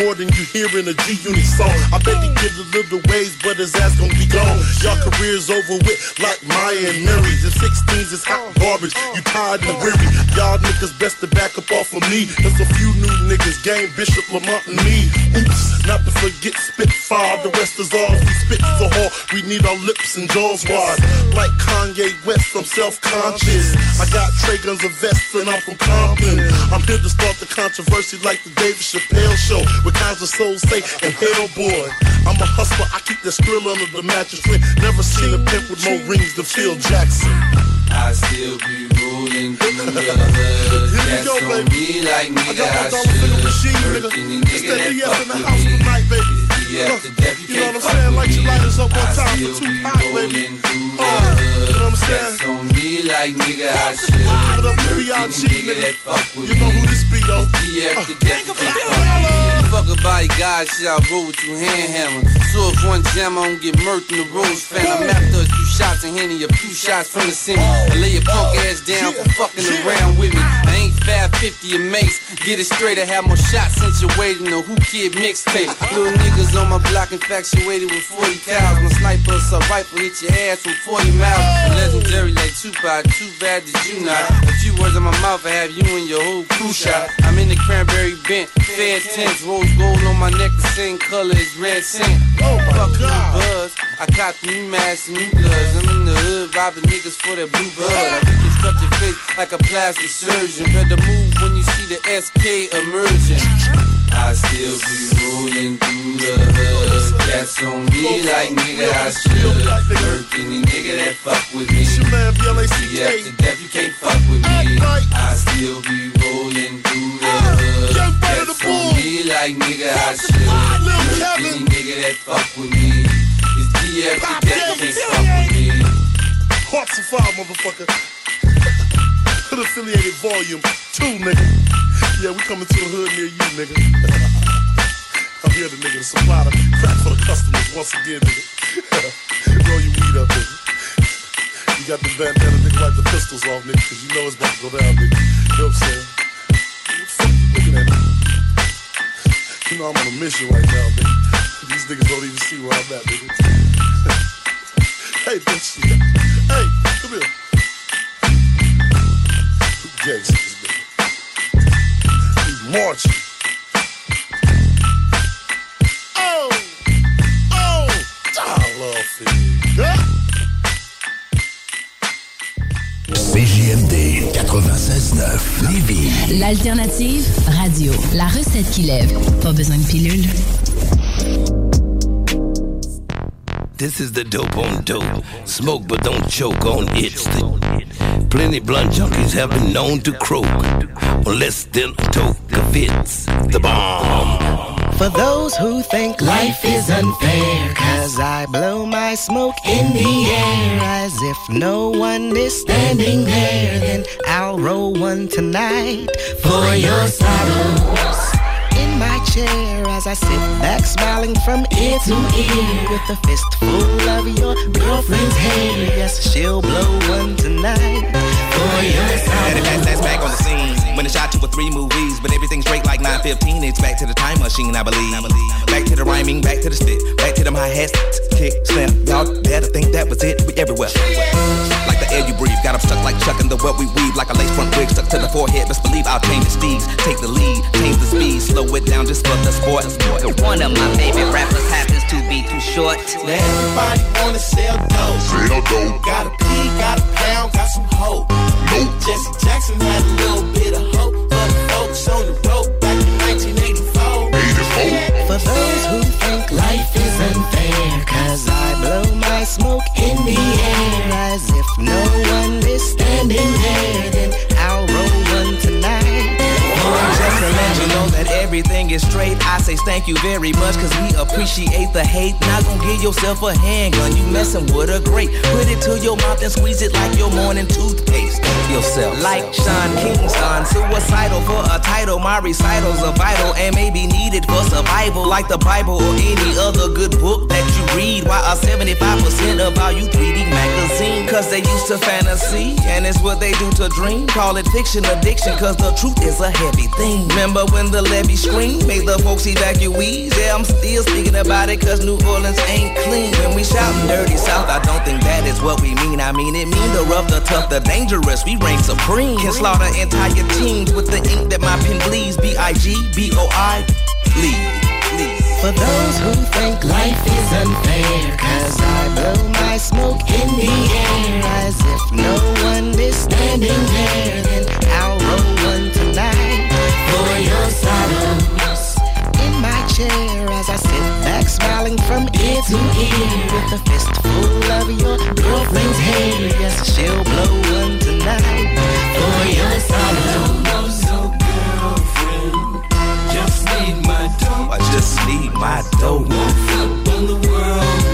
More than you hear in a G Unit song. I bet he get a little ways, but his ass gon' be gone. Y'all careers over with like Maya and Mary. The 16s is hot garbage. You tired and weary. Y'all niggas best to back up off of me. There's a few new niggas, Game Bishop, Lamont, and me. Oops, not to forget Spitfire. The rest is ours. We spit so hard, we need our lips and jaws wide. Like Kanye West, I'm self-conscious. I got Trey guns and vests, and I'm from Compton. I'm here to start the controversy like the David Chappelle show. With kinds of souls say and Hellboy. I'm a hustler, I keep the skrill under the mattress. Never seen a pimp with more rings than Phil Jackson. I still be rolling through the hood. That's go, on baby. me like I nigga, I finger should. machine, nigga. Working It's that DS in the house me. tonight, baby. Yeah, death, you you know what I'm saying? Light your lighters up one time for two pop, baby. Uh, you know what I'm saying? That's on me like nigga, I should. Working the nigga that fuck with You know who this be, though? The death, you can't fuck with a body guy, shit, I roll with you hand hammer. So if one jam, I don't get murked in the rose fan. I'm after a few shots and Henny, a few shots from the city. I lay your punk ass down for fucking around with me. I ain't 550 a mace. Get it straight, I have more shots since you're waiting. The Whoo Kid mixtape. Little niggas on my block infatuated with 40 cows. My sniper, so rifle hit your ass from 40 miles. Legendary like Tupac, too bad that you not. A few words in my mouth, I have you and your whole crew shot. I'm in the cranberry bent, fed tents, rose gold on my neck, the same color as red scent. Oh Fuck God. buzz. I caught the new mask and new bloods. I'm in the hood robbing niggas for that blue blood. I reconstruct your face like a plastic surgeon. Better move when you see the SK emerging. I still be rolling through the hood. That's on me like nigga I should. Working the nigga that fuck with me. It's your man, Yeah, B-L-A-C-K. to death you can't fuck with me. I still be rolling through the the That's me like nigga I should. Lil' Working Kevin. the nigga that fuck with me. It's DF to death can't fuck with me. Hearts of fire, motherfucker. Hood affiliated volume two, nigga. Yeah, we coming to the hood near you, nigga. I'm here to nigga to supply the crack for the customers once again, nigga. Roll your weed up, nigga. You got the bandana, nigga, wipe the pistols off, nigga, cause you know it's about to go down, nigga. You know what I'm saying? You know I'm on a mission right now, nigga. These niggas don't even see where I'm at, nigga. hey, bitch. Hey, come here. Gangsters, nigga. We marching. Oh, oh, I love it. CJMD 96.9 Lévis. L'alternative radio. La recette qui lève. Pas besoin de pilule. This is the dope on dope. Smoke but don't choke on it. Plenty blunt junkies have been known to croak. On less than a toke of it's the bomb. For those who think life is unfair, cause I blow my smoke in the air as if no one is standing there, then I'll roll one tonight for your sorrows. In my chair as I sit back smiling from ear to ear with a fistful of your girlfriend's hair. Yes, she'll blow one tonight for your At sorrows. last, that's back on the scene. When I shot two or three movies, but everything's straight like 915, it's back to the time machine, I believe. Back to the rhyming, back to the stick, back to them high hats, kick, snap. Y'all better think that was it. We everywhere. Like the air you breathe, got them stuck like Chuck in the web we weave, like a lace front wig stuck to the forehead. Best believe I'll change the steeds, take the lead, change the speed, slow it down just for the sport. One of my favorite rappers happens to be too short. Now everybody wanna sell dope. Sell dope. Got a P, got a pound, got some hope. Nope. Jesse Jackson had a little bit of hope for the folks on the road back in 1984. 84. For those who think life is unfair, cause I blow my smoke in the air as if no one is standing there, then I'll roll one tonight. Just to let you know that everything is straight. I say thank you very much, cause we appreciate the hate. Not gonna give yourself a handgun, you messing with a great. Put it to your mouth and squeeze it like your morning toothpaste. Yourself. Like Sean Kingston, suicidal for a title. My recitals are vital and may be needed for survival. Like the Bible or any other good book that you read. Why are 75% of all you 3D magazine? Cause they used to fantasy, and it's what they do to dream. Call it fiction addiction, cause the truth is a heavy thing. Remember when the levee screamed, made the folks evacuees? Yeah, I'm still speaking about it, cause New Orleans ain't clean. When we shoutin' dirty south, I don't think that is what we mean. I mean, it mean the rough, the tough, the dangerous. We reign supreme. Can slaughter entire teams with the ink that my pen bleeds. B-I-G, B-O-I, lead. lead. For those who think life is unfair, cause I blow my smoke in the air as if no one is standing there, then I'll roll one tonight for your sorrows. In my chair as I sit back smiling from ear to ear with a fistful of your girlfriend's hair. Yes, she'll blow one tonight for your sorrows. Just need my dough. I just need my dope. Up on the world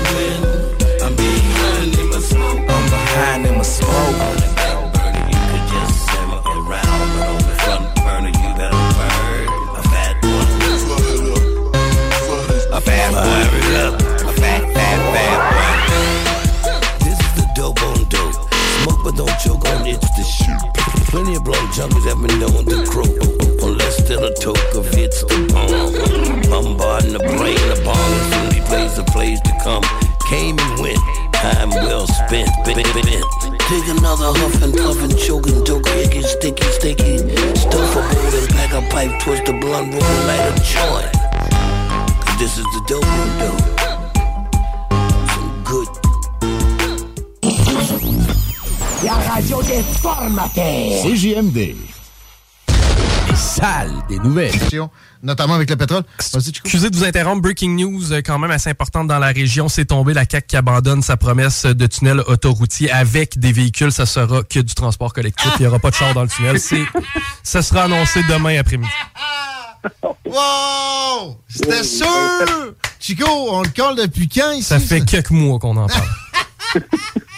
don't choke on it's the shoot. Plenty of blunt junkies have been known to croak. On less than a toke of it's the bomb. Bombarding the brain, the bomb soon he plays the plays to come. Came and went, time well spent. Bent. Take another huff and puff and choke and doke, it sticky, sticky. Stuff a bowl and pack a pipe, twist a blunt, roll light a joint. This is the dope dope. La radio des formateurs. CJMD. Les salles des nouvelles. Notamment avec le pétrole. Vas-y, Chico. Excusez de vous interrompre, breaking news euh, quand même assez importante dans la région. C'est tombé la CAQ qui abandonne sa promesse de tunnel autoroutier avec des véhicules. Ça sera que du transport collectif. Il n'y aura pas de char dans le tunnel. Ça sera annoncé demain après-midi. Wow! C'était sûr! Chico, on le colle depuis quand ici? Ça fait quelques mois qu'on en parle.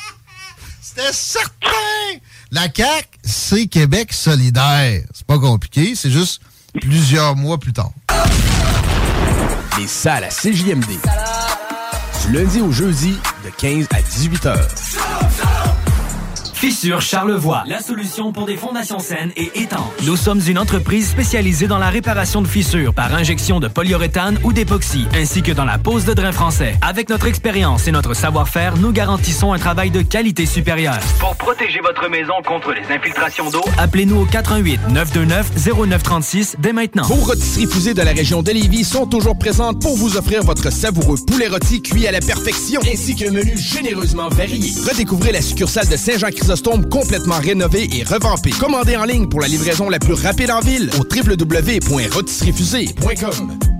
C'était certain! La CAQ, c'est Québec solidaire. C'est pas compliqué, c'est juste plusieurs mois plus tard. Les salles à CJMD. Du lundi au jeudi, de 15 à 18 heures. Fissure Charlevoix, la solution pour des fondations saines et étanches. Nous sommes une entreprise spécialisée dans la réparation de fissures par injection de polyuréthane ou d'époxy, ainsi que dans la pose de drain français. Avec notre expérience et notre savoir-faire, nous garantissons un travail de qualité supérieure. Pour protéger votre maison contre les infiltrations d'eau, appelez-nous au 88 929 0936 dès maintenant. Vos rôtisseries fusées de la région de Lévis sont toujours présentes pour vous offrir votre savoureux poulet rôti cuit à la perfection, ainsi qu'un menu généreusement varié. Redécouvrez la succursale de Complètement rénovée et revampée. Commandez en ligne pour la livraison la plus rapide en ville au www.rôtisseriefusée.com.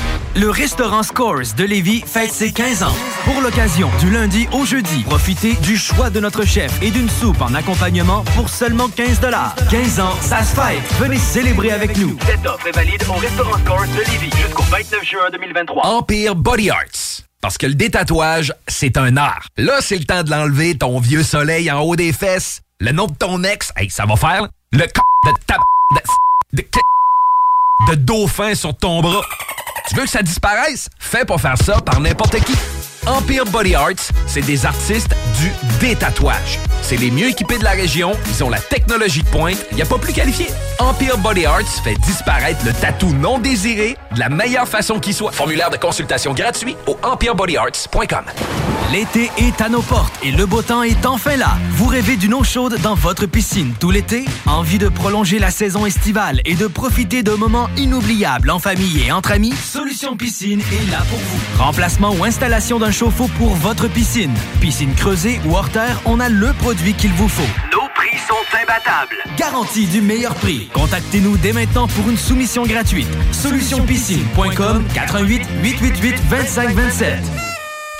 Le restaurant Scores de Lévis fête ses 15 ans. Pour l'occasion, du lundi au jeudi, profitez du choix de notre chef et d'une soupe en accompagnement pour seulement 15 15 ans, ça se fête. Venez célébrer avec nous. Cette offre est valide au restaurant Scores de Lévis jusqu'au 29 juin 2023. Empire Body Arts. Parce que le détatouage, c'est un art. Là, c'est le temps de l'enlever, ton vieux soleil en haut des fesses. Le nom de ton ex, hey, ça va faire. Le c de ta... de... de... de dauphin sur ton bras. Tu veux que ça disparaisse? Fais pas faire ça par n'importe qui. Empire Body Arts, c'est des artistes du détatouage. C'est les mieux équipés de la région, ils ont la technologie de pointe, il n'y a pas plus qualifié. Empire Body Arts fait disparaître le tatou non désiré de la meilleure façon qui soit. Formulaire de consultation gratuit au empirebodyarts.com. L'été est à nos portes et le beau temps est enfin là. Vous rêvez d'une eau chaude dans votre piscine tout l'été? Envie de prolonger la saison estivale et de profiter de moments inoubliables en famille et entre amis? Solution Piscine est là pour vous. Remplacement ou installation d'un chauffe-eau pour votre piscine. Piscine creusée ou hors terre, on a le produit qu'il vous faut. Nos prix sont imbattables. Garantie du meilleur prix. Contactez-nous dès maintenant pour une soumission gratuite. Solutionpiscine.com 88 888 2527.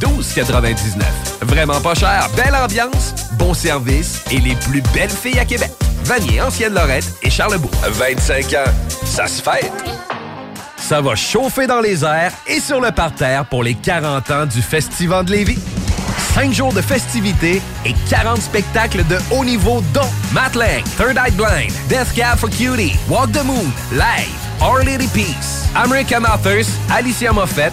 12,99. Vraiment pas cher, belle ambiance, bon service et les plus belles filles à Québec. Vanier, Ancienne Lorette et Charlebourg. 25 ans, ça se fête. Ça va chauffer dans les airs et sur le parterre pour les 40 ans du Festival de Lévis. 5 jours de festivités et 40 spectacles de haut niveau dont Matt Lang, Third Eye Blind, Death Cab for Cutie, Walk the Moon, Live, Our Lady Peace, American Authors, Alicia Moffett,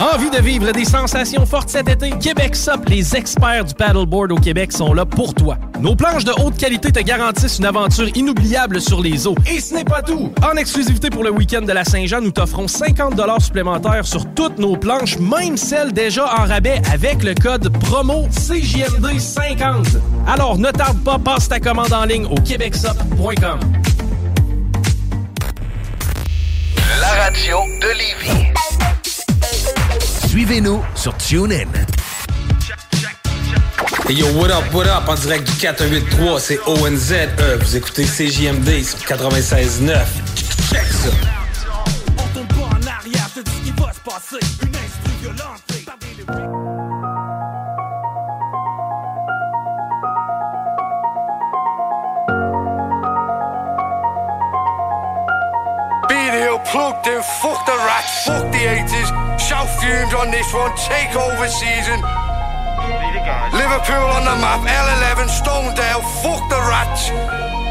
Envie de vivre des sensations fortes cet été? Québec Sup, les experts du paddleboard au Québec sont là pour toi. Nos planches de haute qualité te garantissent une aventure inoubliable sur les eaux. Et ce n'est pas tout! En exclusivité pour le week-end de la Saint-Jean, nous t'offrons 50 supplémentaires sur toutes nos planches, même celles déjà en rabais avec le code promo CJMD50. Alors ne tarde pas, passe ta commande en ligne au québecsup.com. La radio de Lévis. Suivez-nous sur TuneIn. Hey yo, what up, what up, en direct du 483, c'est ONZ. Euh, vous écoutez CJMD sur 96.9. Check ça. On tombe pas en arrière, te dis ce qui va se passer. Une instru in, fuck the rats, fuck the 80s. On this one, take over season. Liverpool on the map, L11, Stonedale, fuck the rats.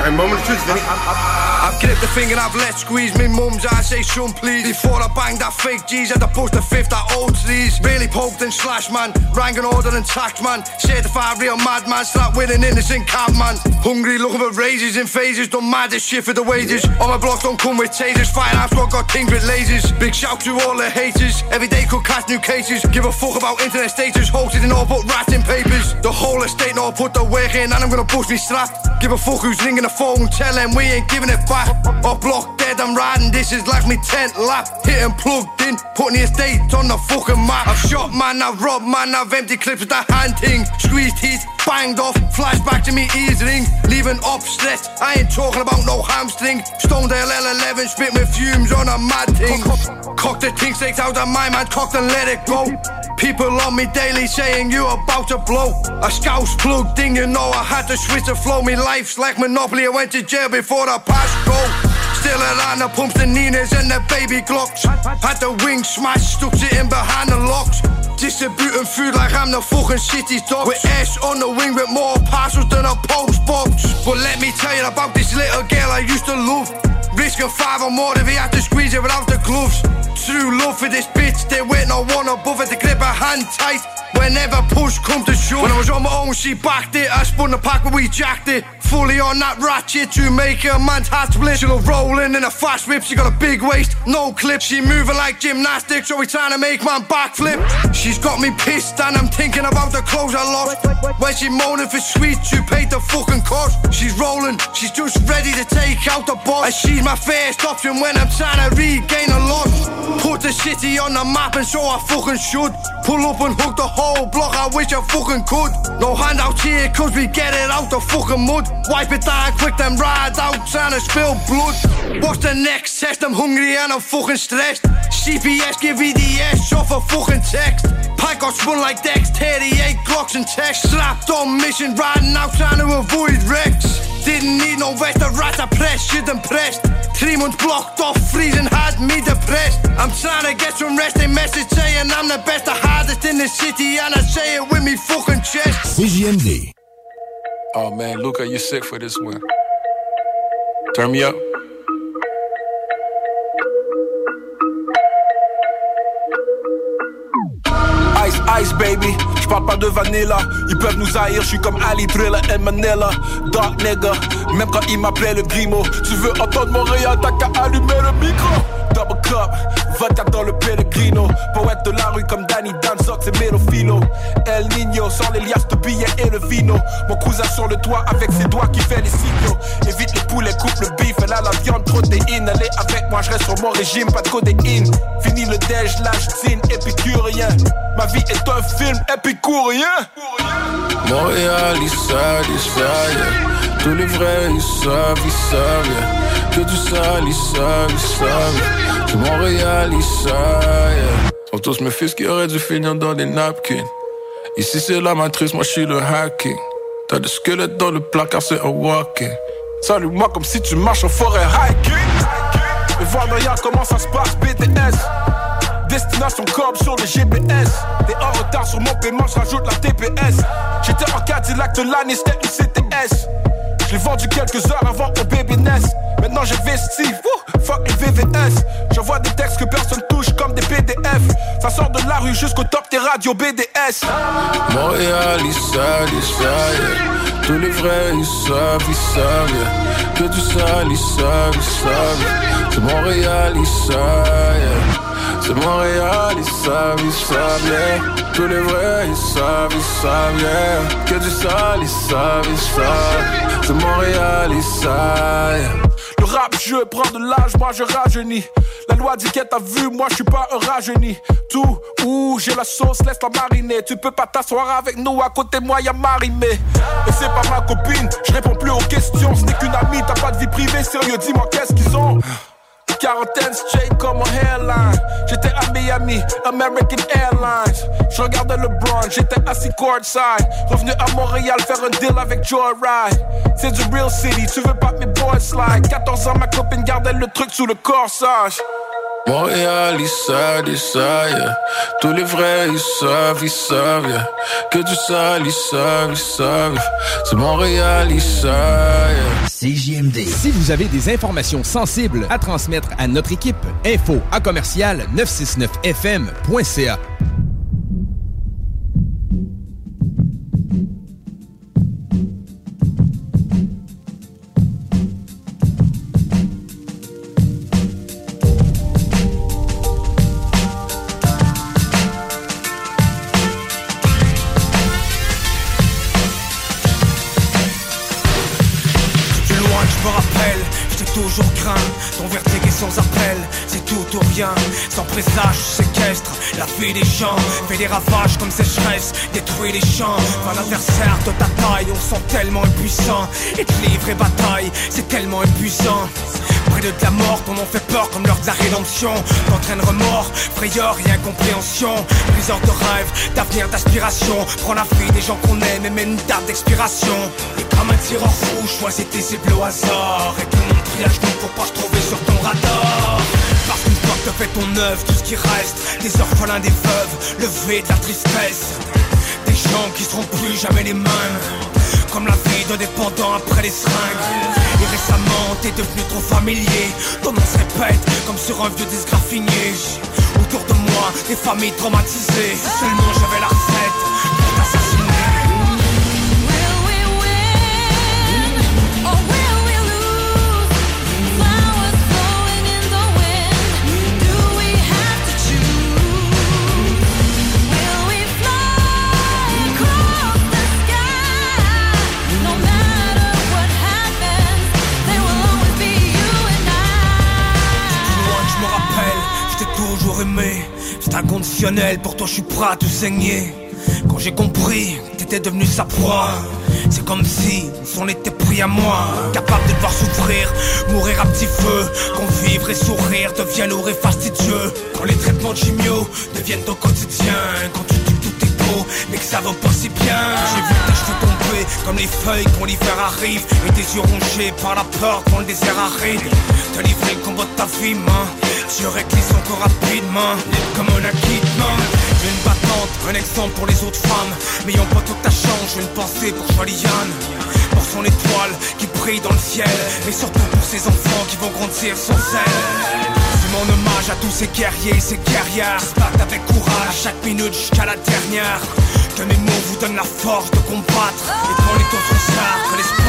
Hey, moment of truth, Vinny. I've clipped the finger and I've let squeeze. Me mum's I say son please. Before I bang that fake G's had to push the fifth that owns these Really poked and slashed man. Rang an order and taxed man. Certified real madman Start winning innocent cabman Hungry looking for raises in phases. Done mad as shit for the wages. All my blocks don't come with tasers. Finance squad got things with lasers. Big shout to all the haters. Every day could catch new cases. Give a fuck about internet status. Hosted and all put rats in papers. The whole estate know I put the work in And I'm gonna bust me strap Give a fuck who's ringing the phone, tell them we ain't giving it back. Or block dead, I'm riding this is like me tent lap. Hitting plugged in, putting the estate on the fucking map. I've shot man, I've robbed man, I've empty clips with the hand thing. Squeezed teeth, banged off, flashback to me ears. Leaving stressed, I ain't talking about no hamstring. Stonedale L11, spit my fumes on a mad thing. Cock the thing, stakes out of my man, cocked and let it go. People on me daily saying you about to blow. A scouse plugged in, you know I had to switch the flow. Me life's like Monopoly, I went to jail before the past go. Still around the pumps, the Ninas and the baby Glocks. Had the wings smashed, stuck sitting behind the locks. Distributing food like I'm the fucking city dog. With S on the wing with more parcels than a post box. But let me tell you about this little girl I used to love. Risking five or more if he had to squeeze it without the gloves. True love for this bitch, they wait no one above it to grip her hand tight. Whenever push come to shove. When I was on my own, she backed it. I spun the pack, but we jacked it. Fully on that ratchet to make a man's heart split. She go rolling in a fast whip. She got a big waist, no clip. She moving like gymnastics, so we trying to make man backflip. She's got me pissed, and I'm thinking about the clothes I lost. When she moaning for sweets, you paid the fucking cost. She's rolling, she's just ready to take out the boss. And she's my first option when I'm trying to regain a loss. Put the city on the map, and so I fucking should. Pull up and hook the whole block, I wish I fucking could. No handouts here, cause we get it out the fucking mud. Wipe it down quick, then ride out, trying to spill blood. What's the next test? I'm hungry and I'm fucking stressed. CPS give VDS off a fucking text. Pike got spun like Dex, 38 Glocks and text. Slapped on mission, riding out, trying to avoid wrecks. Didn't need no vest, a rat, I press, shit impressed. Three months blocked off, freezing had me depressed. I'm trying to get some rest, a message saying I'm the best, the hardest in the city, and I say it with me fucking chest. CJMD. Oh man, Luca, you sick for this one. Turn me up. Ice, ice baby, je parle pas de vanilla. Ils peuvent nous haïr, je suis comme Ali Driller et Manila Dark nigga, même quand ils m'appelaient le Grimo. Tu veux entendre Montréal, t'as qu'à allumer le micro. Double cup, vodka dans le Pellegrino. Poète de la rue comme Danny Danzok, c'est Melofilo El Nino, sans les liasses de billets et le vino. Mon cousin sur le toit avec ses doigts qui fait les signaux. Évite les poulets, coupe le bif, elle a la viande, protéine. Est avec moi, je reste sur mon régime, pas de codéine Fini le déj, lâche, épicurien. Ma vie est un film épicurien Montréal, ils savent, ils savent. Tous les vrais, ils savent, ils savent, yeah. Que du sale, ils savent, ils savent. C'est Montréal, ils savent, yeah. Sont tous mes fils qui auraient dû finir dans des napkins. Ici, c'est la matrice, moi, je suis le hacking. T'as des squelettes dans le placard, c'est un walking. Salut-moi comme si tu marches en forêt hiking Et voir derrière comment ça se passe, BTS Destination Cobb sur le GPS. T'es en retard sur mon paiement, je rajoute la TPS. J'étais en Cadillac de l'année, c'était une CTS. Je l'ai vendu quelques heures avant au baby nest. Maintenant j'ai vesti, wouh, fuck les VVS. J'envoie des textes que personne touche comme des PDF. Ça sort de la rue jusqu'au top des radios BDS. Montréal, ils savent, ils savent. Tous les vrais, ils savent, ils savent. Que du sale, ils savent, ils savent. C'est Montréal, ils savent. C'est Montréal, ils savent, ils savent, yeah. Tous les vrais, ils savent, ils savent, yeah. Que du sale, ils savent, ils savent. C'est Montréal, ils savent, yeah. Le rap, je prends de l'âge, moi je rajeunis. La loi dit qu'elle t'a vu, moi je suis pas un rajeuni. Tout, où j'ai la sauce, laisse la mariner. Tu peux pas t'asseoir avec nous, à côté moi y'a Marimé. Et c'est pas ma copine, je réponds plus aux questions. Ce n'est qu'une amie, t'as pas de vie privée, sérieux, dis-moi qu'est-ce qu'ils ont? Quarantaine straight comme mon hairline. J'étais à Miami, American Airlines. Je regardais LeBron, j'étais assis courtside. Revenu à Montréal faire un deal avec Joyride. C'est du real city, tu veux pas mes boys slide. 14 ans, ma copine gardait le truc sous le corsage. Montréal, ils savent, ils savent. Tous les vrais, ils savent, ils savent. Que du sale, ils savent, ils savent. C'est Montréal, ils savent, yeah. CJMD. Si vous avez des informations sensibles à transmettre à notre équipe, info à commercial 969fm.ca. Son verdict sans appel, c'est tout ou rien. Sans présage, séquestre la vie des gens. Fait des ravages comme sécheresse, détruit les champs. Quand l'adversaire de ta taille, on sent tellement impuissant. et livre et bataille, c'est tellement épuisant. Près de la mort, ton nom fait peur comme l'heure de la rédemption. T'entraînes remords, frayeur et incompréhension. Plusieurs de rêves, d'avenir, d'aspiration. Prends la vie des gens qu'on aime et mets une date d'expiration. Et comme un tireur fou, choisis tes cibles au hasard. Et tout le monde prie à pour pas se trouver sur ton radar. Parce qu'une fois que t'as fait ton œuvre, tout ce qui reste, des orphelins, des veuves, le V de la tristesse. Des gens qui seront plus jamais les mêmes. Comme la vie de dépendant après les seringues. Et récemment, t'es devenu trop familier. Ton nom se répète comme sur un vieux disque raffiné. Autour de moi, des familles traumatisées. Seulement j'avais la recette inconditionnel, pour toi je suis prêt à tout saigner. Quand j'ai compris t'étais devenu sa proie C'est comme si on était pris à moi. Capable de devoir souffrir, mourir à petit feu. Quand vivre et sourire deviennent lourd et fastidieux. Quand les traitements de chimio deviennent ton quotidien. Quand mais que ça va pas si bien. J'ai vu tes cheveux tomber comme les feuilles quand l'hiver arrive. Et tes yeux rongés par la peur quand le désert arrive. Te livrer le combat de ta vie, main. Tu réclises encore rapidement comme un acquittement. Une battante, un exemple pour les autres femmes. N'ayant pas toute ta chance, j'ai une pensée pour Joliane Pour son étoile qui brille dans le ciel Mais surtout pour ses enfants qui vont grandir sans elle mon hommage à tous ces guerriers et ces guerrières. Se battent avec courage chaque minute jusqu'à la dernière. Que mes mots vous donnent la force de combattre. Et les taux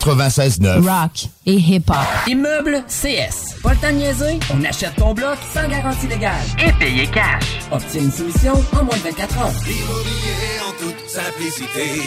96.9. Rock et hip-hop. Immeuble CS. Pas le temps de niaiser, on achète ton bloc sans garantie légale. Et payer cash. Obtiens une soumission en moins de 24 heures. en toute simplicité.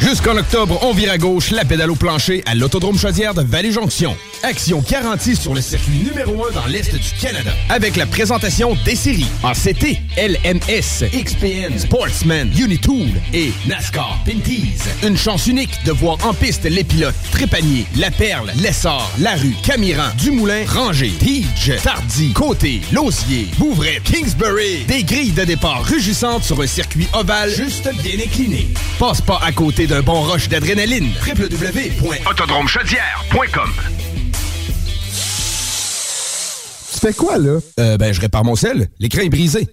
Jusqu'en octobre, on vire à gauche la pédale au plancher à l'Autodrome Chaudière de Vallée-Jonction. Action garantie sur le circuit numéro 1 dans l'Est du Canada. Avec la présentation des séries ACT, LMS, XPN, Sportsman, Unitool et NASCAR Pinties. Une chance unique de voir en piste les pilotes Trépanier, La Perle, Lessard, Larue, Camiran, Dumoulin, Ranger, Tige, Tardy, Côté, Lausier, Bouvray, Kingsbury. Des grilles de départ rugissantes sur un circuit ovale juste bien incliné. Passe pas à côté d'un bon rush d'adrénaline. www.autodromechaudière.com Tu fais quoi, là? Euh, ben, je répare mon sel. L'écran est brisé.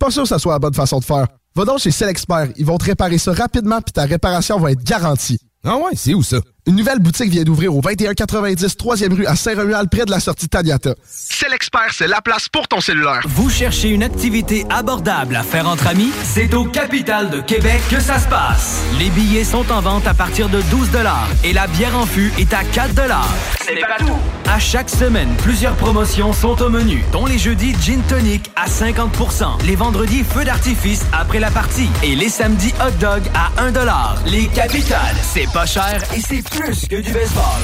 Pas sûr que ça soit la bonne façon de faire. Va donc chez Selexpert. Ils vont te réparer ça rapidement puis ta réparation va être garantie. Ah ouais, c'est où ça? Une nouvelle boutique vient d'ouvrir au 2190 3e rue à Saint-Romuald, près de la sortie Taniata. C'est l'expert, c'est la place pour ton cellulaire. Vous cherchez une activité abordable à faire entre amis? C'est au Capital de Québec que ça se passe. Les billets sont en vente à partir de 12 et la bière en fût est à 4 C'est pas tout. À chaque semaine, plusieurs promotions sont au menu, dont les jeudis Gin Tonic à 50% les vendredis Feu d'artifice après la partie et les samedis Hot Dog à 1 Les Capitales, c'est pas cher et c'est plus que du baseball.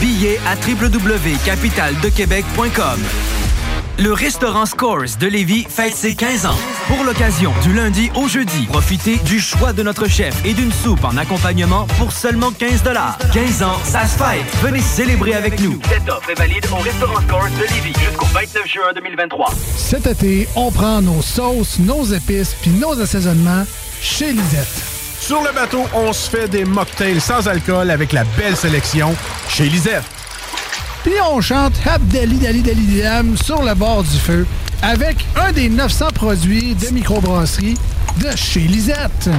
Billets à www.capitaldequebec.com le restaurant Scores de Lévis fête ses 15 ans. Pour l'occasion, du lundi au jeudi, profitez du choix de notre chef et d'une soupe en accompagnement pour seulement 15 15 ans, ça se fête. Venez célébrer avec nous. Cette offre est valide au restaurant Scores de Lévis jusqu'au 29 juin 2023. Cet été, on prend nos sauces, nos épices puis nos assaisonnements chez Lisette. Sur le bateau, on se fait des mocktails sans alcool avec la belle sélection chez Lisette. Puis on chante Abdali Dali Dali Dam sur le bord du feu avec un des 900 produits de microbrasserie de chez Lisette.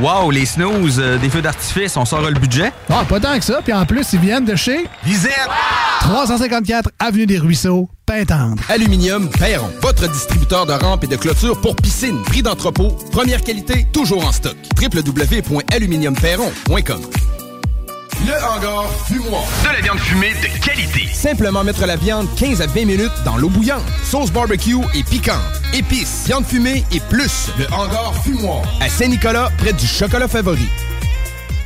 Wow, les snooze, euh, des feux d'artifice, on sort le budget? Ah, pas tant que ça. Puis en plus, ils viennent de chez Lisette! 354 Avenue des Ruisseaux, Pintendre. Aluminium Perron, votre distributeur de rampes et de clôtures pour piscine. Prix d'entrepôt, première qualité, toujours en stock. www.aluminiumperron.com Le hangar fumoir. De la viande fumée de qualité. Simplement mettre la viande 15 à 20 minutes dans l'eau bouillante. Sauce barbecue et piquante. Épices, viande fumée et plus. Le hangar fumoir. À Saint-Nicolas, près du chocolat favori.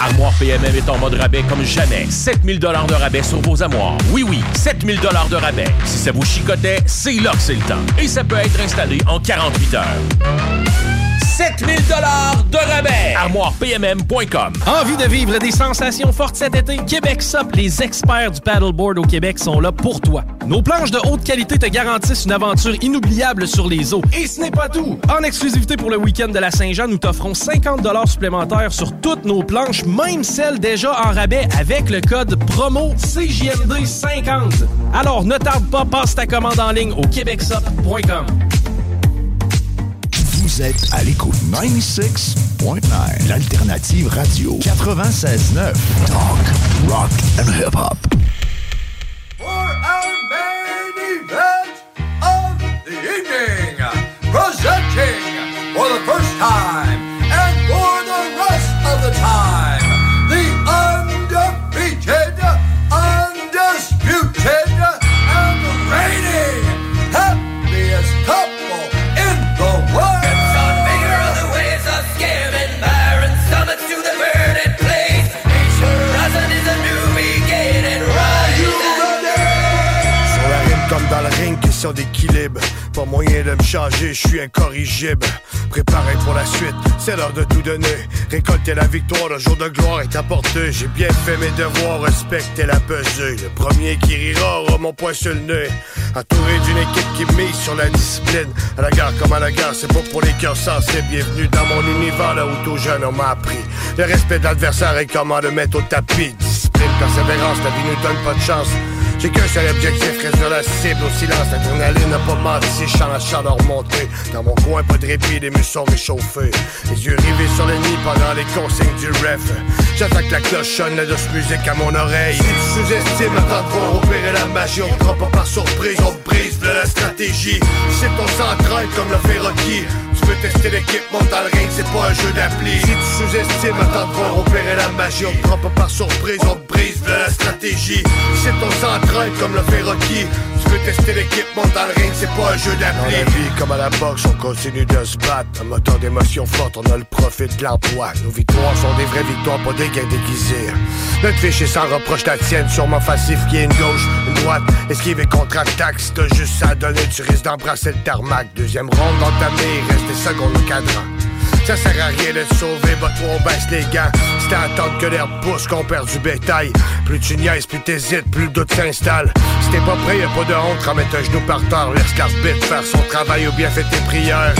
Armoire PMM est en mode rabais comme jamais. 7000 dollars de rabais sur vos armoires. Oui, oui, 7000 dollars de rabais. Si ça vous chicotait, c'est là que c'est le temps. Et ça peut être installé en 48 heures. 7000 dollars de rabais. ArmoirePMM.com. Envie de vivre des sensations fortes cet été? Québec Sup, les experts du paddleboard au Québec sont là pour toi. Nos planches de haute qualité te garantissent une aventure inoubliable sur les eaux. Et ce n'est pas tout! En exclusivité pour le week-end de la Saint-Jean, nous t'offrons 50 supplémentaires sur toutes nos planches, même celles déjà en rabais avec le code promo CJMD50. Alors ne tarde pas, passe ta commande en ligne au québecsup.com. Vous êtes à l'écoute 96.9, l'alternative radio 96.9, talk, rock and hip-hop. For our main event of the evening, presenting for the first time and for je suis incorrigible. Préparé pour la suite, c'est l'heure de tout donner. Récolter la victoire, le jour de gloire est apporté. J'ai bien fait mes devoirs, respecter la pesée. Le premier qui rira aura mon poing sur le nez. Entouré d'une équipe qui mise sur la discipline. À la gare comme à la gare, c'est pas pour les cœurs sensés. Bienvenue dans mon univers, là où tout jeune on m'a appris. Le respect d'adversaire et comment le mettre au tapis. Discipline, persévérance, la vie nous donne pas de chance. J'ai qu'un seul objectif, sur la cible au silence. L'adrénaline n'a pas menti, je sens la chaleur monter. Dans mon coin, pas de répit, les muscles sont réchauffés. Les yeux rivés sur le nid pendant les consignes du ref. J'attends que la cloche sonne, la douce musique à mon oreille. Si tu sous-estimes, attends de voir opérer la magie. On te prend pas par surprise, on brise de la stratégie. Si ton s'entraîne comme le fait Rocky. Tu veux tester l'équipe, monte dans le ring, c'est pas un jeu d'appli. Si tu sous-estimes, attends de voir opérer la magie. On te prend pas par surprise, on te brise de la stratégie. Si ton s'entraîne comme le fait Rocky. Tu veux tester l'équipe, monte dans le ring, c'est pas un jeu d'appli. Dans la vie, comme à la boxe, on continue de se battre. Un moteur d'émotion forte, on a le profit de l'emploi. Nos victoires sont des vraies victoires, pas des gains déguisés. Notre fichier sans reproche la tienne, sûrement facile qui est une gauche, une droite. Esquive et contre-attaque, si t'as juste ça à donner, tu risques d'embrasser le tarmac. Deuxième ronde entamée, reste cadran. Ça sert à rien de te sauver, bah toi on baisse les gants. C'est à attendre que l'herbe pousse qu'on perd du bétail. Plus tu niaises, plus t'hésites, plus le doute s'installe. Si t'es pas prêt, y'a pas de honte, remettre un genou par terre, laisse l'arbitre faire son travail ou bien fais tes prières.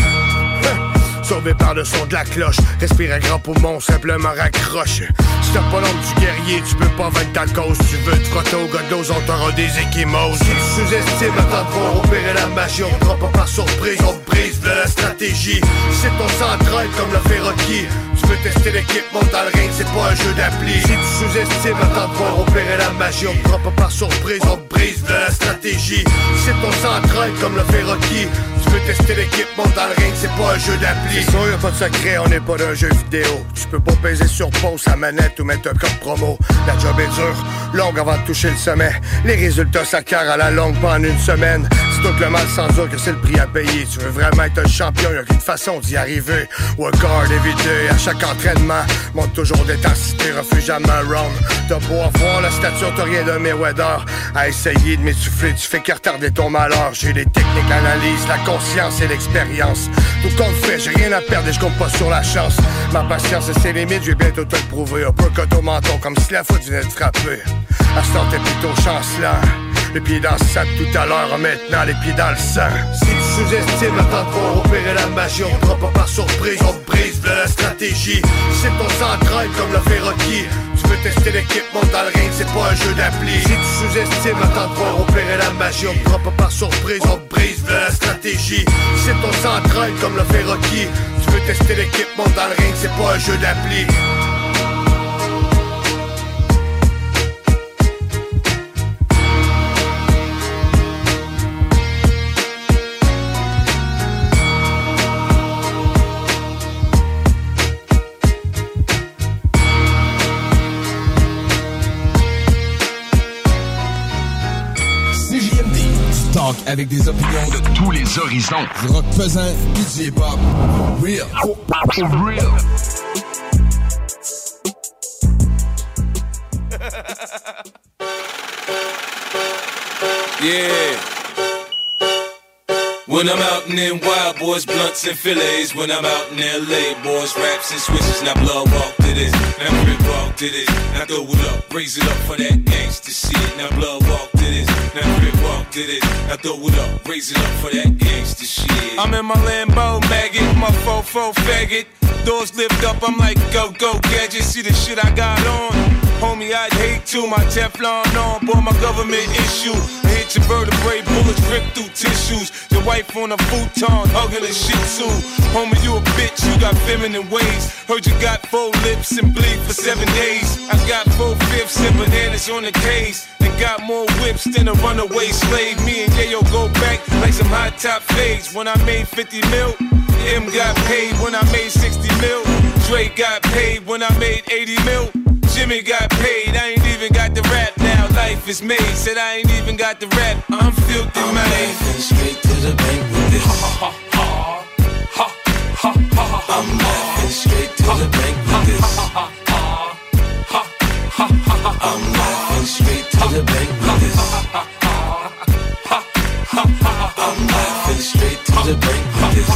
Sauvé par le son de la cloche, respire à grand poumon, simplement raccroche. Si t'as pas l'ombre du guerrier, tu peux pas vaincre ta cause. Tu veux te frotter au godos, on t'aura des échymoses. Si tu sous-estimes, attends de opérer la magie, on prend pas par surprise, on brise de la stratégie. Si ton s'entraîne comme le fait Rocky, tu veux tester l'équipe, monte dans le ring, c'est pas un jeu d'appli. Si tu sous-estimes, attends de opérer la magie, on prend par surprise, on brise de la stratégie. C'est ton s'entraide comme le fait. Tu veux tester l'équipement dans le ring, c'est pas un jeu d'appli. C'est sûr, y'a pas de secret, on n'est pas d'un jeu vidéo. Tu peux pas peser sur pause sa manette ou mettre un code promo. La job est dure, longue avant de toucher le sommet. Les résultats s'acquièrent à la longue, pas en une semaine. C'est donc le mal sans doute que c'est le prix à payer. Tu veux vraiment être un champion, y'a qu'une façon d'y arriver. Work hard, éviter à chaque entraînement. Monte toujours d'intensité, refuse jamais un round. T'as beau avoir la stature, t'as rien de Mayweather. À essayer de m'essouffler, tu fais qu'à retarder ton malheur. J'ai les techniques, l'analyse, la conscience et l'expérience. Tout compte fait, j'ai rien à perdre et je compte pas sur la chance. Ma patience et ses limites, je vais bientôt te le prouver. Un peu au menton, comme si la faute venait de frapper. À ce temps, t'es plutôt chancelant. Les pieds dans le sac tout à l'heure, maintenant les pieds dans le sang. Si tu sous-estimes le temps pour opérer la magie, on prend pas par surprise, te brise de stratégie. C'est ton s'entraide comme le fait. Tu veux tester l'équipement dans le ring, c'est pas un jeu d'appli. Si tu sous-estimes le temps pour opérer la magie, on par surprise, on brise de stratégie. C'est ton s'entraide comme le fait Rocky. Tu veux tester l'équipement dans le ring, c'est pas un jeu d'appli. CJMD, talk avec des opinions de tous les horizons. Du rock pesant, du hip-hop. Real. Real. Yeah. When I'm out in them wild boys, blunts and fillets. When I'm out in LA, boys, raps and switches. Now blood walk this, now rip walk to this. Now throw it up, raise it up for that gangster shit. Now blood walk to this, now rip walk to this. Now throw it up, raise it up for that gangster shit. I'm in my Lambo maggot, my fofo faggot. Doors lift up, I'm like go go gadget. See the shit I got on. Homie, I'd hate to. My Teflon on, boy, my government issue. I hit your vertebrae, bullets rip through tissues. Your wife on a futon, hugging a shih tzu. Homie, you a bitch, you got feminine ways. Heard you got four lips and bleed for seven days. I got four fifths and bananas on the case. And got more whips than a runaway slave. Me and Yayo go back like some high top fades. When I made 50 mil, Em got paid when I made 60 mil. Dre got paid when I made 80 mil. Jimmy got paid, I ain't even got the rap now. Life is made, said I ain't even got the rap. I'm filthy, I'm man. straight to the bank with this. Ha ha ha ha ha. I'm laughing straight to the bank with this. Ha ha ha ha. I'm laughing straight to the bank with this. Ha ha ha. I'm laughing straight to the bank with this.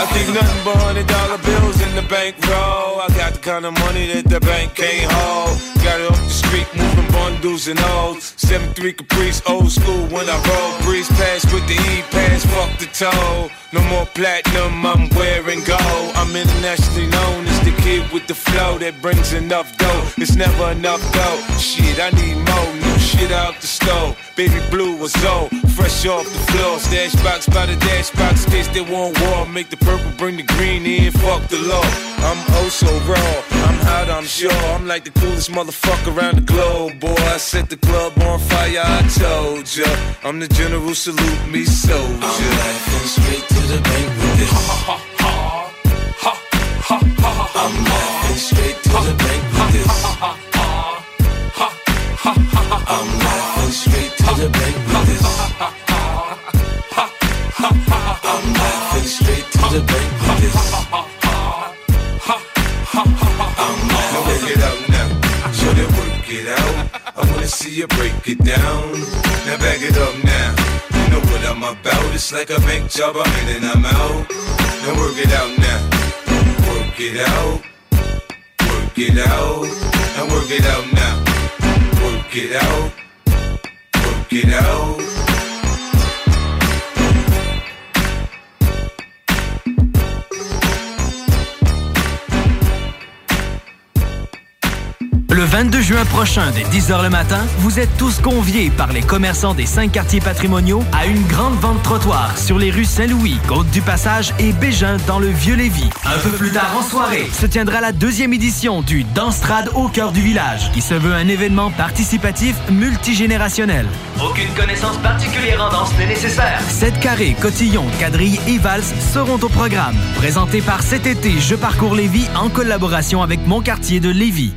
I think nothing but hundred dollar bills in the bank roll. I got the kind of money that the bank can't hold. Got it off the street, moving bundles and O's. 7-3 Caprice, old school when I roll. Breeze pass with the E-pass, fuck the toll. No more platinum, I'm wearing gold. I'm internationally known as the kid with the flow that brings enough dough. It's never enough dough. Shit, I need more shit out the stove. Baby blue was old, fresh off the floor. Stash box by the dash box, case they want war. Make the purple, bring the green in, fuck the law. I'm oh so raw, I'm hot, I'm sure. I'm like the coolest motherfucker around the globe, boy. I set the club on fire, I told ya. I'm the general, salute me, soldier. I'm laughing straight to the bank with this. Ha ha ha ha ha. I'm laughing straight to the bank with this. I'm laughing straight to the bank with this. I'm laughing straight to the bank with this. I'm laughing. Work it out now. Show them work it out. I wanna see you break it down. Now back it up now. You know what I'm about. It's like a bank job. I'm in and I'm out. Now work it out now. Work it out. Work it out. Now work it out now. It out. Work it out. Le 22 juin prochain, dès 10h le matin, vous êtes tous conviés par les commerçants des cinq quartiers patrimoniaux à une grande vente trottoir sur les rues Saint-Louis, Côte-du-Passage et Bégin dans le Vieux-Lévis. Un peu plus tard en soirée, se tiendra la deuxième édition du Danstrad au cœur du village, qui se veut un événement participatif multigénérationnel. Aucune connaissance particulière en danse n'est nécessaire. Sept carrés, cotillons, quadrilles et valses seront au programme. Présenté par cet été, Je parcours Lévis en collaboration avec Mon quartier de Lévis.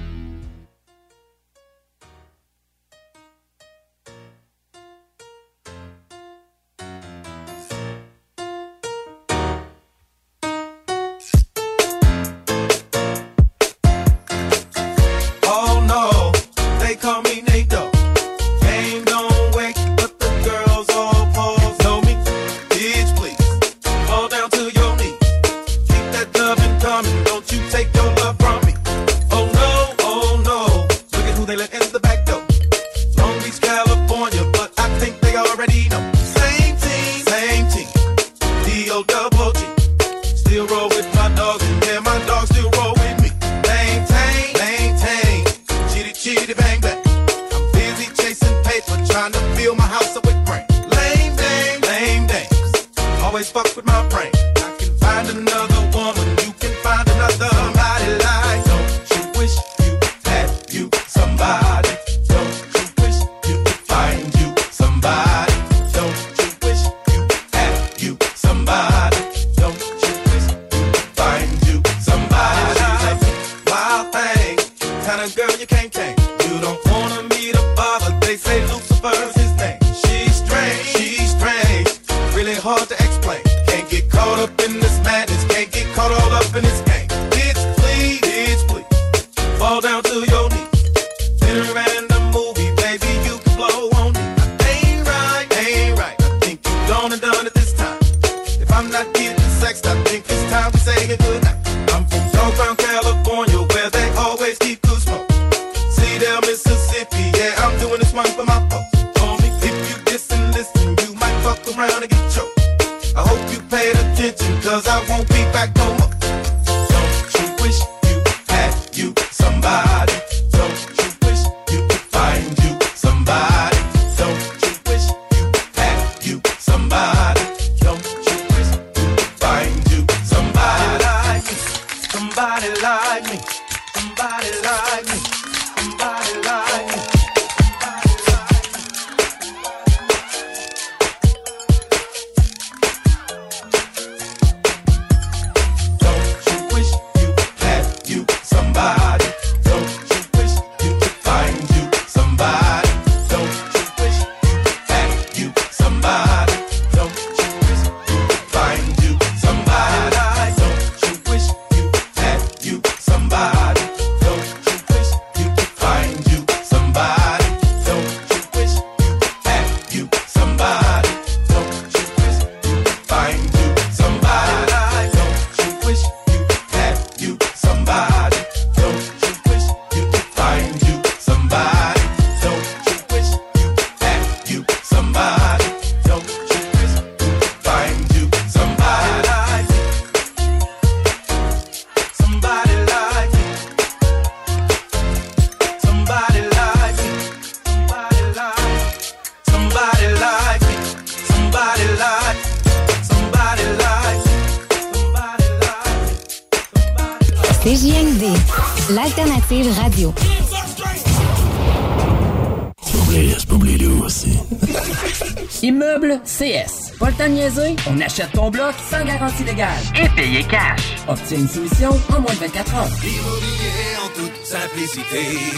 une soumission en moins de 24 heures. Immobilier en toute simplicité.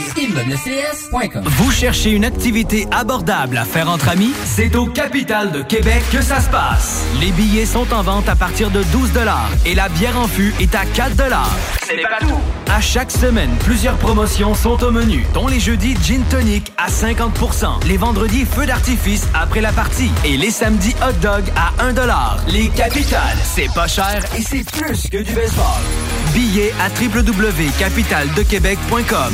Vous cherchez une activité abordable à faire entre amis? C'est au Capital de Québec que ça se passe. Les billets sont en vente à partir de 12 et la bière en fût est à 4 C'est pas tout. Chaque semaine, plusieurs promotions sont au menu, dont les jeudis gin tonic à 50%, les vendredis feu d'artifice après la partie et les samedis hot dog à 1$. Les capitales, c'est pas cher et c'est plus que du baseball. Billets à www.capitaldequebec.com.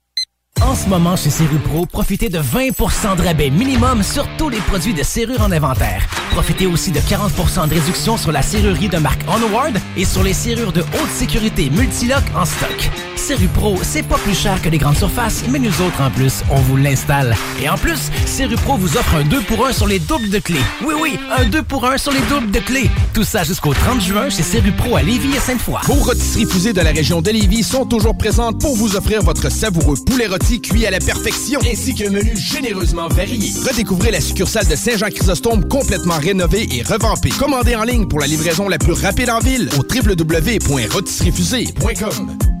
En ce moment, chez Serrupro, profitez de 20% de rabais minimum sur tous les produits de serrure en inventaire. Profitez aussi de 40% de réduction sur la serrurerie de marque Onward et sur les serrures de haute sécurité Multilock en stock. Serrupro, c'est pas plus cher que les grandes surfaces, mais nous autres, en plus, on vous l'installe. Et en plus, Serrupro vous offre un 2 pour 1 sur les doubles de clés. Oui, oui, un 2 pour 1 sur les doubles de clés. Tout ça jusqu'au 30 juin chez Serrupro à Lévis et Sainte-Foy. Vos rôtisseries fusées de la région de Lévis sont toujours présentes pour vous offrir votre savoureux poulet rôti cuit à la perfection, ainsi qu'un menu généreusement varié. Redécouvrez la succursale de Saint-Jean-Chrysostome complètement rénovée et revampée. Commandez en ligne pour la livraison la plus rapide en ville au www.rôtisseriefusée.com.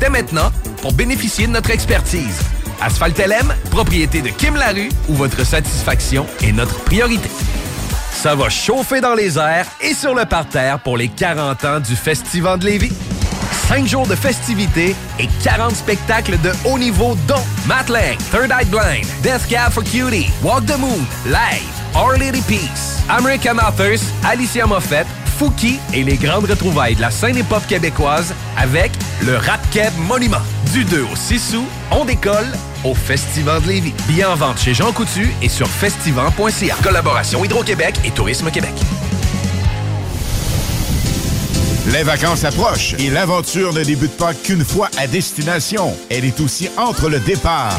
dès maintenant pour bénéficier de notre expertise. Asphalt LM, propriété de Kim Larue, où votre satisfaction est notre priorité. Ça va chauffer dans les airs et sur le parterre pour les 40 ans du Festival de Lévis. 5 jours de festivités et 40 spectacles de haut niveau dont Matt Third Eye Blind, Death Cab for Cutie, Walk the Moon, Live, Our Lady Peace, American Authors, Alicia Moffett, Fouki et les grandes retrouvailles de la scène hip-hop québécoise avec le Rap Monument. Du 2 au 6 août, on décolle au Festival de Lévis. Billets en vente chez Jean Coutu et sur festival.ca. Collaboration Hydro-Québec et Tourisme Québec. Les vacances approchent et l'aventure ne débute pas qu'une fois à destination. Elle est aussi entre le départ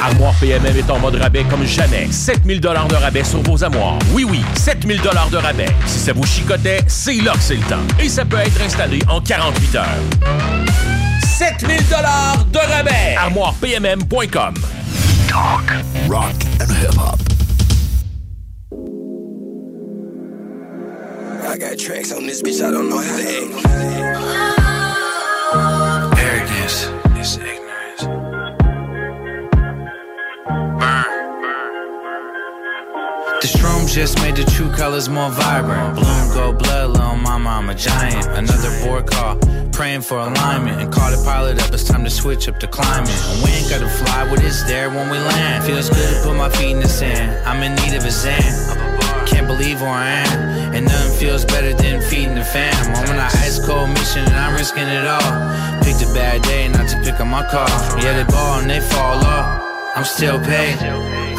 Armoire PMM est en mode rabais comme jamais. 7000 dollars de rabais sur vos armoires. Oui, oui, 7000 dollars de rabais. Si ça vous chicotait, c'est là que c'est le temps. Et ça peut être installé en 48 heures. 7000 dollars de rabais. ArmoirePMM.com. Talk, rock and hip-hop. I got tracks on this bitch, I don't know how to act. Arrogance is just made the true colors more vibrant. Bloom, go blood, little mama, I'm a giant. Another board call, praying for alignment. And call the pilot up, it's time to switch up the climate. And we ain't gotta fly, but it's there when we land. Feels good to put my feet in the sand. I'm in need of a Zan. Can't believe where I am. And nothing feels better than feeding the fam. I'm on an ice cold mission and I'm risking it all. Picked a bad day not to pick up my car. Yeah, they ball and they fall off. I'm still paid.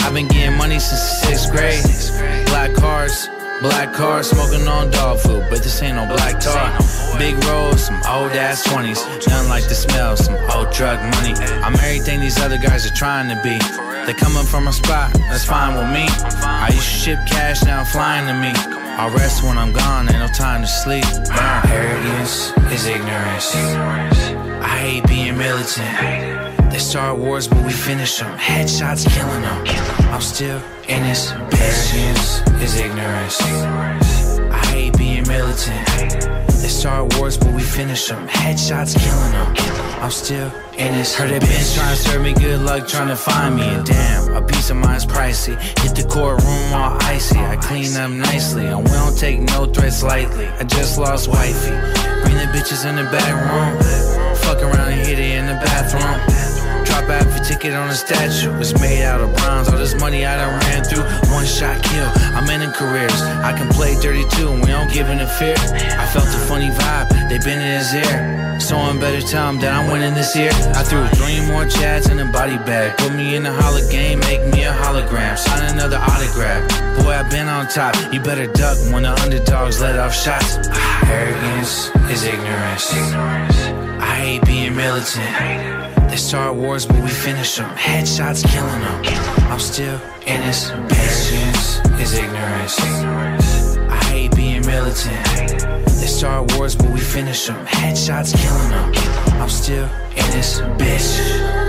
I've been getting money since sixth grade. Black cars, black cars, smoking on dog food, but this ain't no black tar. Big rolls, some old ass 20s. Nothing like the smell, some old drug money. I'm everything these other guys are trying to be. They coming from a spot, that's fine with me. I used to ship cash, now flying to me. I'll rest when I'm gone, ain't no time to sleep. Burn. Arrogance is ignorance. I hate being militant. They start wars, but we finish them. Headshots killing them. I'm still in this. Arrogance is ignorance. I hate being militant. They start wars, but we finish them. Headshots killing them. I'm still in this. Heard they been trying to serve me good luck, trying to find me. And damn, a piece of mine's pricey. Hit the courtroom all icy. I clean up nicely, and we don't take no threats lightly. I just lost wifey. Bring the bitches in the back room. Fuck around and hit it in the bathroom. Drop half a ticket on a statue. It's made out of bronze. All this money I done ran through. One shot kill. I'm in careers. I can play dirty too, and we don't give in a fear. I felt a funny vibe. They been in his ear. So I'm better tell him that I'm winning this year. I threw three more chads in a body bag. Put me in the holo game, make me a hologram. Sign another autograph. Boy, I've been on top. You better duck when the underdogs let off shots. Arrogance is ignorance. I hate being militant. They start wars, but we finish them. Headshots killing them. I'm still in this. Patience is ignorance. I hate being militant. They start wars, but we finish them. Headshots killing them. I'm still in this bitch.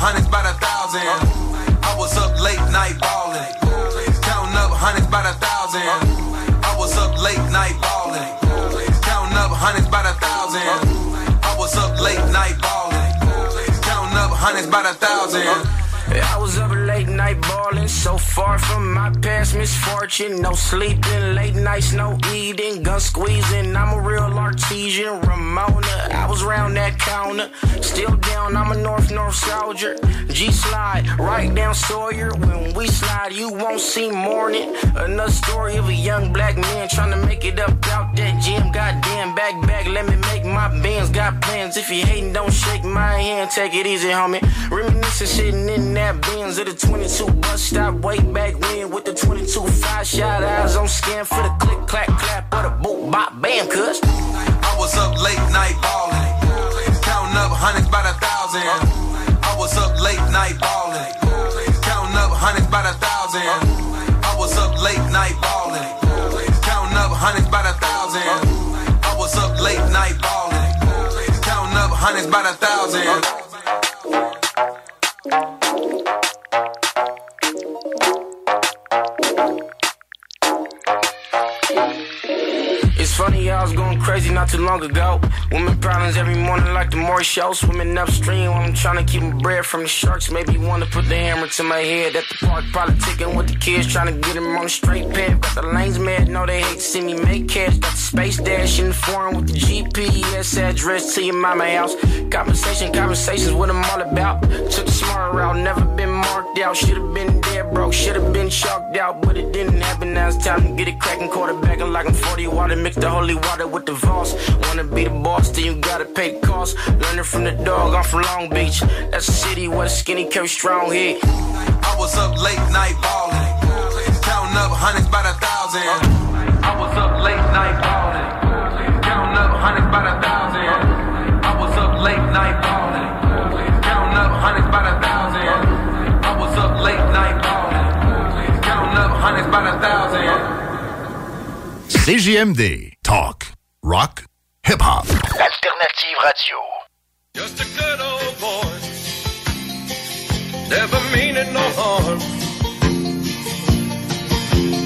hundreds by the thousand. I was up late night ballin', counting up hundreds by the thousand. I was up late night ballin', counting up hundreds by the thousand. I was up late night ballin', counting up hundreds by the thousand. I was up late night balling, so far from my past misfortune. No sleeping, late nights, no eating, gun squeezing. I'm a real artesian, Ramona. I was round that counter, still down. I'm a North North soldier. G slide right down Sawyer. When we slide, you won't see morning. Another story of a young black man trying to make it up out that gym. Goddamn, back back, let me make my bands. Got plans. If you hating, don't shake my hand. Take it easy, homie. Reminiscing, sitting in that Benz of the 22 bus stop way back when with the 22 five shot eyes on scan for the click clack clap or the boot bop bam. Cuz I was up late night balling counting up hundreds by the thousand. I was up late night ballin', counting up hundreds by the thousand. I was up late night ballin', counting up hundreds by the thousand. I was up late night ballin', counting up hundreds by the thousand. Not too long ago. Women problems every morning like the Maury show. Swimming upstream while I'm trying to keep my bread from the sharks. Maybe want to put the hammer to my head at the park. Probably ticking with the kids, trying to get them on the straight path. Got the lanes mad, know they hate to see me make cash. Got the space dash in the foreign with the GPS address to your mama house. Conversation, conversations, what I'm all about. Took the smart route, never been marked out. Should've been dead broke, should've been shocked out, but it didn't happen. Now it's time to get it cracking, quarterbacking like I'm 40 water. Mix the holy water with the Voss. Wanna be the boss, then you gotta pay the cost. Learning from the dog, I'm from Long Beach. That's a city where skinny carry strong heat. I was up late night ballin', counting up hundreds by the thousand. I was up late night ballin', counting up hundreds by the thousand. I was up late night ballin', counting up hundreds by the thousand. I was up late night ballin', counting up hundreds by the thousand. CJMD. Talk, rock, hip-hop. Alternative radio. Just a good old boy. Never meaning no harm.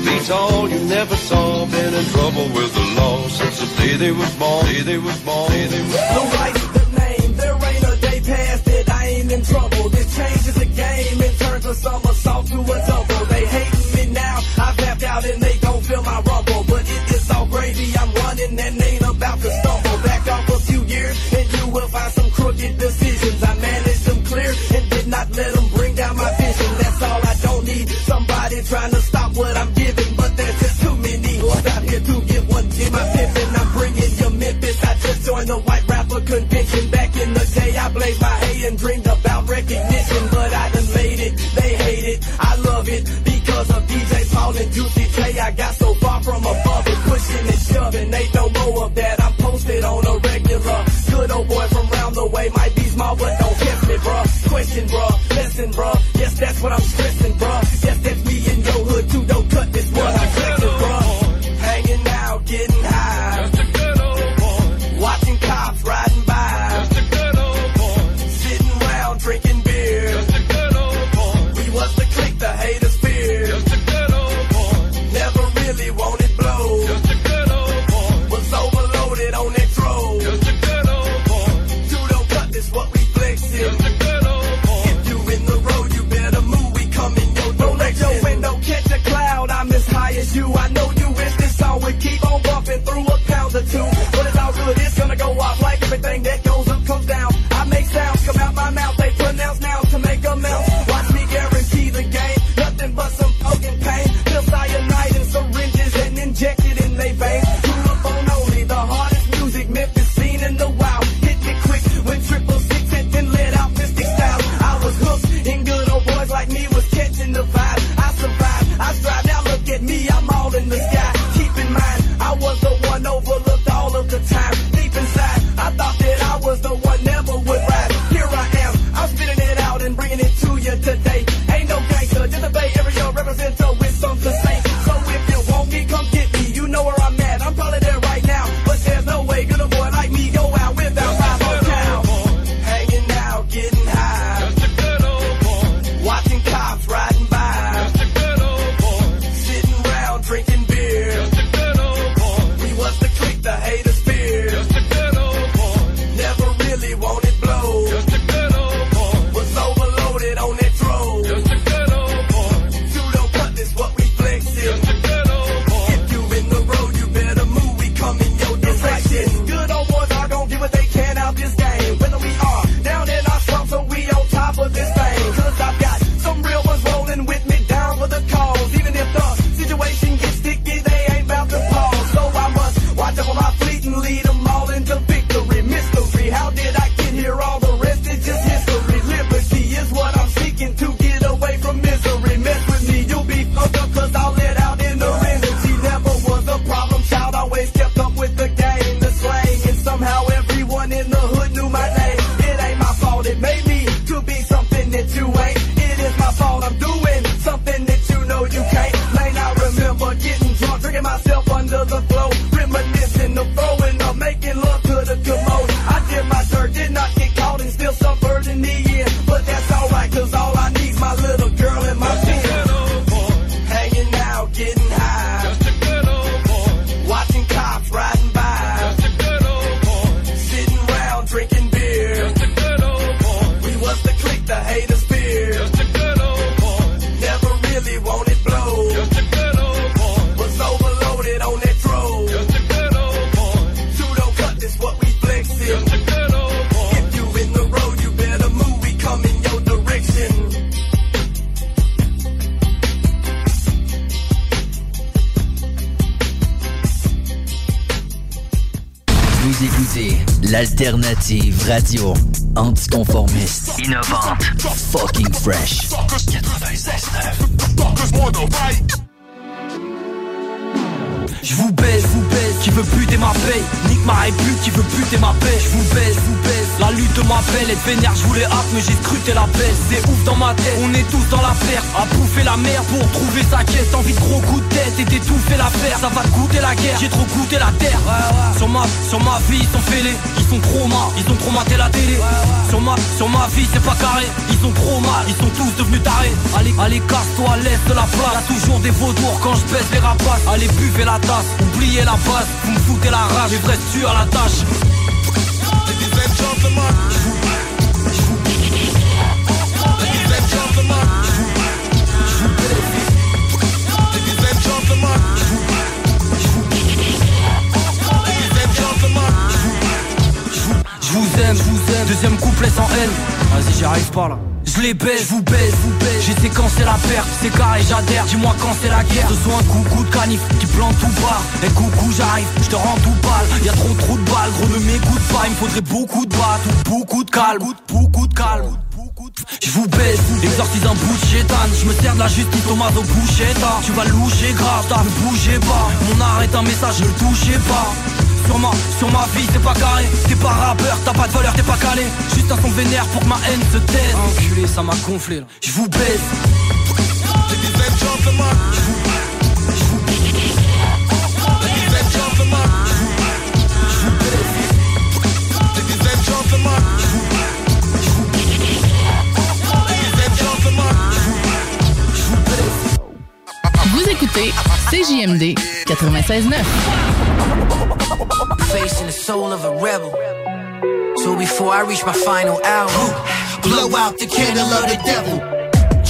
Beats all you never saw. Been in trouble with the law since the day they was born. Day they was born. Day they was born. Nobody's the name. There ain't a day past it. I ain't in trouble. This changes the game. It turns a somersault to a double. They hating me now. I backed out and they don't feel my rumble. But it is all gravy. I'm running and to stumble. Back off a few years and you will find some crooked decisions. I managed them clear and did not let them bring down my vision. That's all I don't need. Somebody trying to stop what I'm giving. But there's just too many who's out here to get one in my pimpin'. I'm bringing you Memphis. I just joined the white rapper convention. Back in the day, I blazed my hay and dreamed about recognition. But I done made it. They hate it. I love it because of DJ Paul and Juicy J. I got so far from above it, pushing and shoving. Ain't no more of that. I'm Good old boy from round the way might be small, but don't kiss me, bruh. Question, bruh. Listen, bruh. Yes, that's what I'm stressing, bruh. Yes, that's me in your hood too. Don't cut this, bruh. Alternative radio. Anticonformiste. Innovante. Fucking fresh. 96.9. Je vous baise, vous baise, qui veut plus des Ma réplique qui veut buter ma paix, je vous baise, vous baise. La lutte m'appelle, être vénère, je voulais hâte mais j'ai scruté la baisse. C'est ouf dans ma tête, on est tous dans la perte À bouffer la mer pour trouver sa caisse Envie de gros coups de tête et d'étouffer l'affaire Ça va te coûter la guerre, j'ai trop coûté la terre. Sur ma, sur ma vie ils sont fêlés, ils sont trop mal, ils ont trop maté la télé. Sur ma, sur ma vie c'est pas carré, ils ont trop mal, ils sont tous devenus tarés. Allez, allez casse-toi à l'est de la place, Y'a toujours des vautours quand je baisse les rapaces. Allez buvez la tasse, oubliez la base, vous me foutez la rage, les suis à la tâche. Je vous aime, je vous aime, deuxième couplet sans haine. Vas-y, j'y arrive pas là les baise, vous baise, vous baise. J'étais quand c'est la perte, c'est carré, j'adhère. Dis-moi quand c'est la guerre. Ce soit un coucou de canif qui plante tout bas. Et coucou, j'arrive, je te rends tout pâle. Y'a trop trop de balles, gros, ne m'écoute pas. Il me faudrait beaucoup de battes ou beaucoup de calme. Beaucoup de calme. Je vous baisse, exorcise un bout de Je me sers de la justice Thomas au bouchetta Tu vas loucher grave, t'as bougez pas Mon art est un message, ne le touchez pas sur ma, sur ma vie, c'est pas carré. T'es pas rappeur, t'as pas de valeur, t'es pas calé. Juste un son vénère pour que ma haine se taise. Enculé, ça m'a gonflé là. Je vous baise. Vous écoutez CJMD 96.9. Facing the soul of a rebel. So before I reach my final hour, blow out the candle of the devil.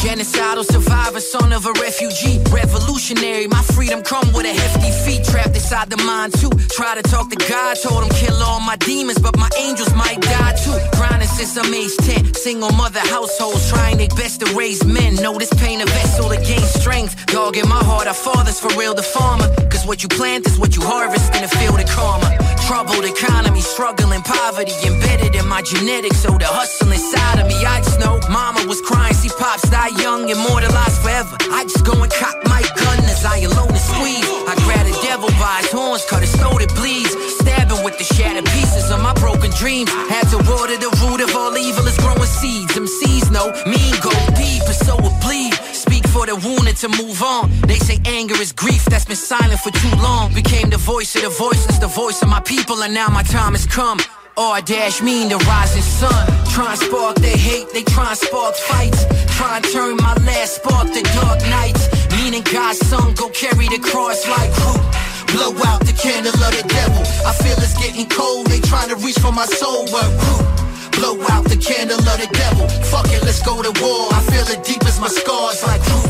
Genocidal survivor, son of a refugee. Revolutionary, my freedom come with a hefty fee. Trapped inside the mind too. Try to talk to God, told him kill all my demons, but my angels might die too. Grinding since I'm age 10. Single mother households trying their best to raise men. Know this pain a vessel to gain strength. Dog in my heart, our fathers for real the farmer. Cause what you plant is what you harvest in the field of karma. Troubled economy, struggling poverty embedded in my genetics. So the hustle inside of me, I just know mama was crying, see pops die young, immortalized forever. I just go and cock my gun as I alone and squeeze. I grab the devil by his horns, cut his throat, it bleeds. Stabbing with the shattered pieces of my broken dreams. Had to water the root of all evil is growing seeds. Them seeds know mean go deep, and so it bleed. Speak for the wounded to move on. They say anger is grief that's been silent for too long. Became the voice of the voiceless, the voice of my people, and now my time has come. Or dash mean the rising sun. Try and spark their hate, they try and spark fights. Try and turn my last spark to dark nights. Meaning God's son go carry the cross like who? Blow out the candle of the devil. I feel it's getting cold, they trying to reach for my soul, but who? Blow out the candle of the devil. Fuck it, let's go to war. I feel it deep as my scars like who?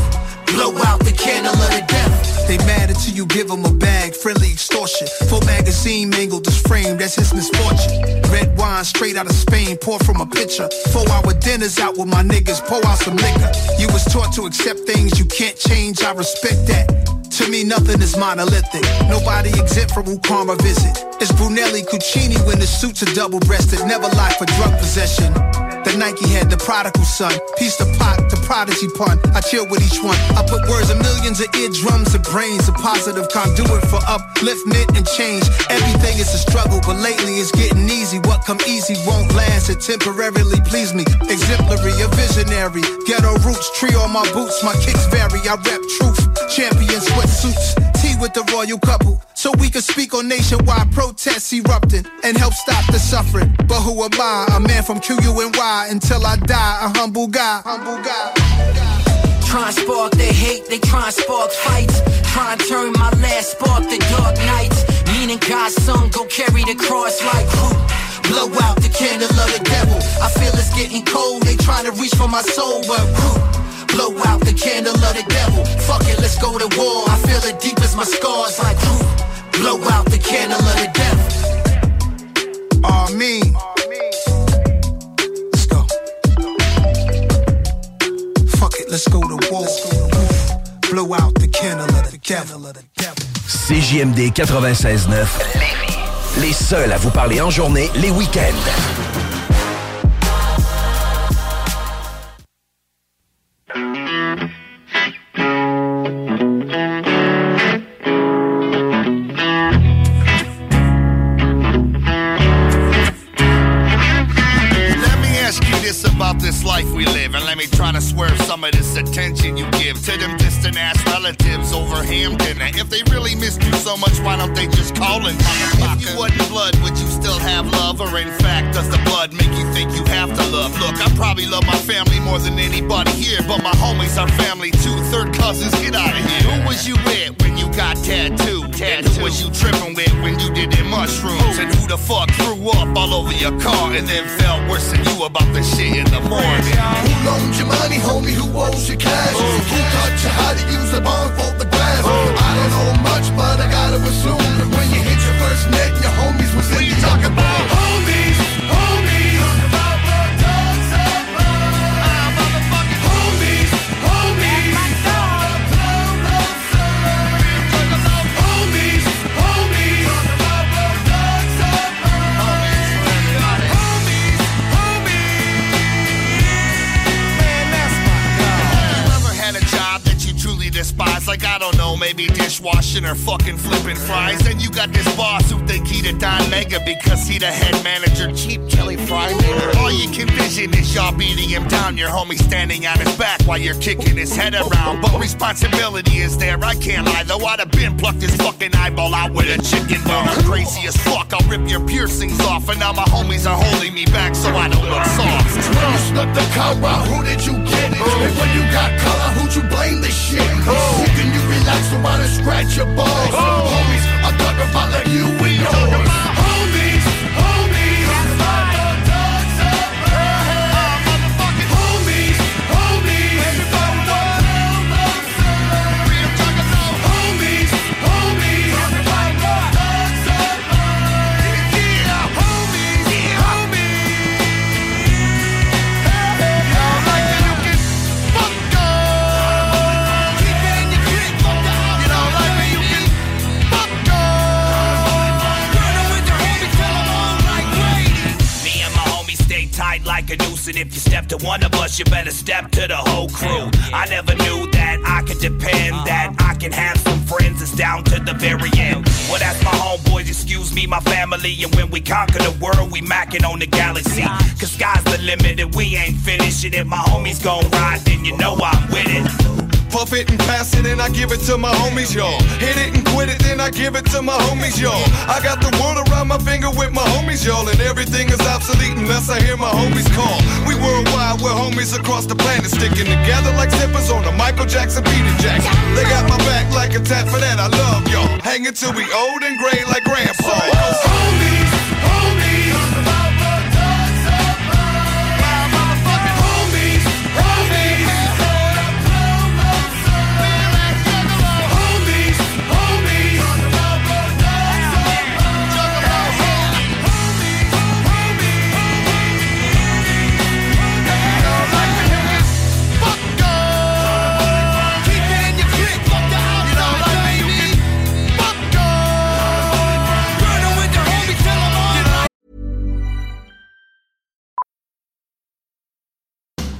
Blow out the candle of the devil. They mad until you give them a bag, friendly extortion. Full magazine mangled this frame, that's his misfortune. Red wine straight out of Spain, pour from a pitcher. Four hour dinners out with my niggas, pour out some liquor. You was taught to accept things you can't change, I respect that. To me, nothing is monolithic. Nobody exempt from who karma visit. It's Brunelli Cucini when the suits are double breasted, never lie for drug possession. The Nike head, the prodigal son. Piece the pot, the prodigy pun. I chill with each one. I put words in millions of eardrums and brains. A positive conduit for upliftment and change. Everything is a struggle, but lately it's getting easy. What come easy won't last. It temporarily please me. Exemplary, a visionary. Ghetto roots, tree on my boots. My kicks vary. I rep truth. Champion sweatsuits. Tea with the royal couple. So we can speak on nationwide protests erupting and help stop the suffering. But who am I? A man from QUNY until I die. A humble guy. Humble guy. Try and spark their hate, they try and spark fights. Try and turn my last spark to dark nights. Meaning God's son go carry the cross like who? Blow out the candle of the devil. I feel it's getting cold, they trying to reach for my soul, but who? Blow out the candle of the devil. Fuck it, let's go to war. I feel it deep as my scars like who? Blow out the candle of the devil. Amen. Let's go. Fuck it, let's go to war. Blow out the candle of the devil. CJMD 96.9. Les seuls à vous parler en journée, les week-ends. About this life we live, and let me try to swerve some of this attention you give to them distant ass relatives over Hampton. And if they really missed you so much, why don't they just call and If you wasn't blood, would you still have love? Or in fact, does the blood make you think you have to love? Look, I probably love my family more than anybody here, but my homies are family too. Third cousins, get out of here. Who was you with when you got tattooed? And who was you tripping with when you did them mushrooms? And who the fuck threw up all over your car and then felt worse than you about the shit in the morning? Who loaned you money, homie? Who owes you cash? Oh. Who taught you how to use a bond for the glass? Oh. I don't know much, but I gotta assume that when you hit your first net, your homies was in you talking about homies, like I don't know job that you truly despise? Like know, maybe dishwashing or fucking flipping fries. Then you got this boss who think he the Don Mega because he the head manager, cheap Kelly Fry nigga. All you can vision is y'all beating him down. Your homie standing on his back while you're kicking his head around. But responsibility is there, I can't lie. Though I'd have been plucked his fucking eyeball out with a chicken bone. I'm crazy as fuck, I'll rip your piercings off. And now my homies are holding me back so I don't look soft. When you snuck the cow out, who did you get it? Oh. And when you got color, who'd you blame the shit? Oh. Who can you and scratch your balls? Homies, I'm talking about like you and if you step to one of us, you better step to the whole crew. I never knew that I could depend, uh-huh. that I can have some friends It's down to the very end. Well, that's my homeboys, excuse me, my family, and when we conquer the world, we macking on the galaxy. Cause sky's the limit, and we ain't finished, and if my homies gon' ride, then you know I'm with it. Puff it and pass it and I give it to my homies, y'all. Hit it and quit it, then I give it to my homies, y'all. I got the world around my finger with my homies, y'all. And everything is obsolete unless I hear my homies call. We worldwide, we're homies across the planet, sticking together like zippers on a Michael Jackson Peter Jackson. They got my back like a tap for that, I love y'all. Hanging till we old and gray like grandpa. Homies, homies.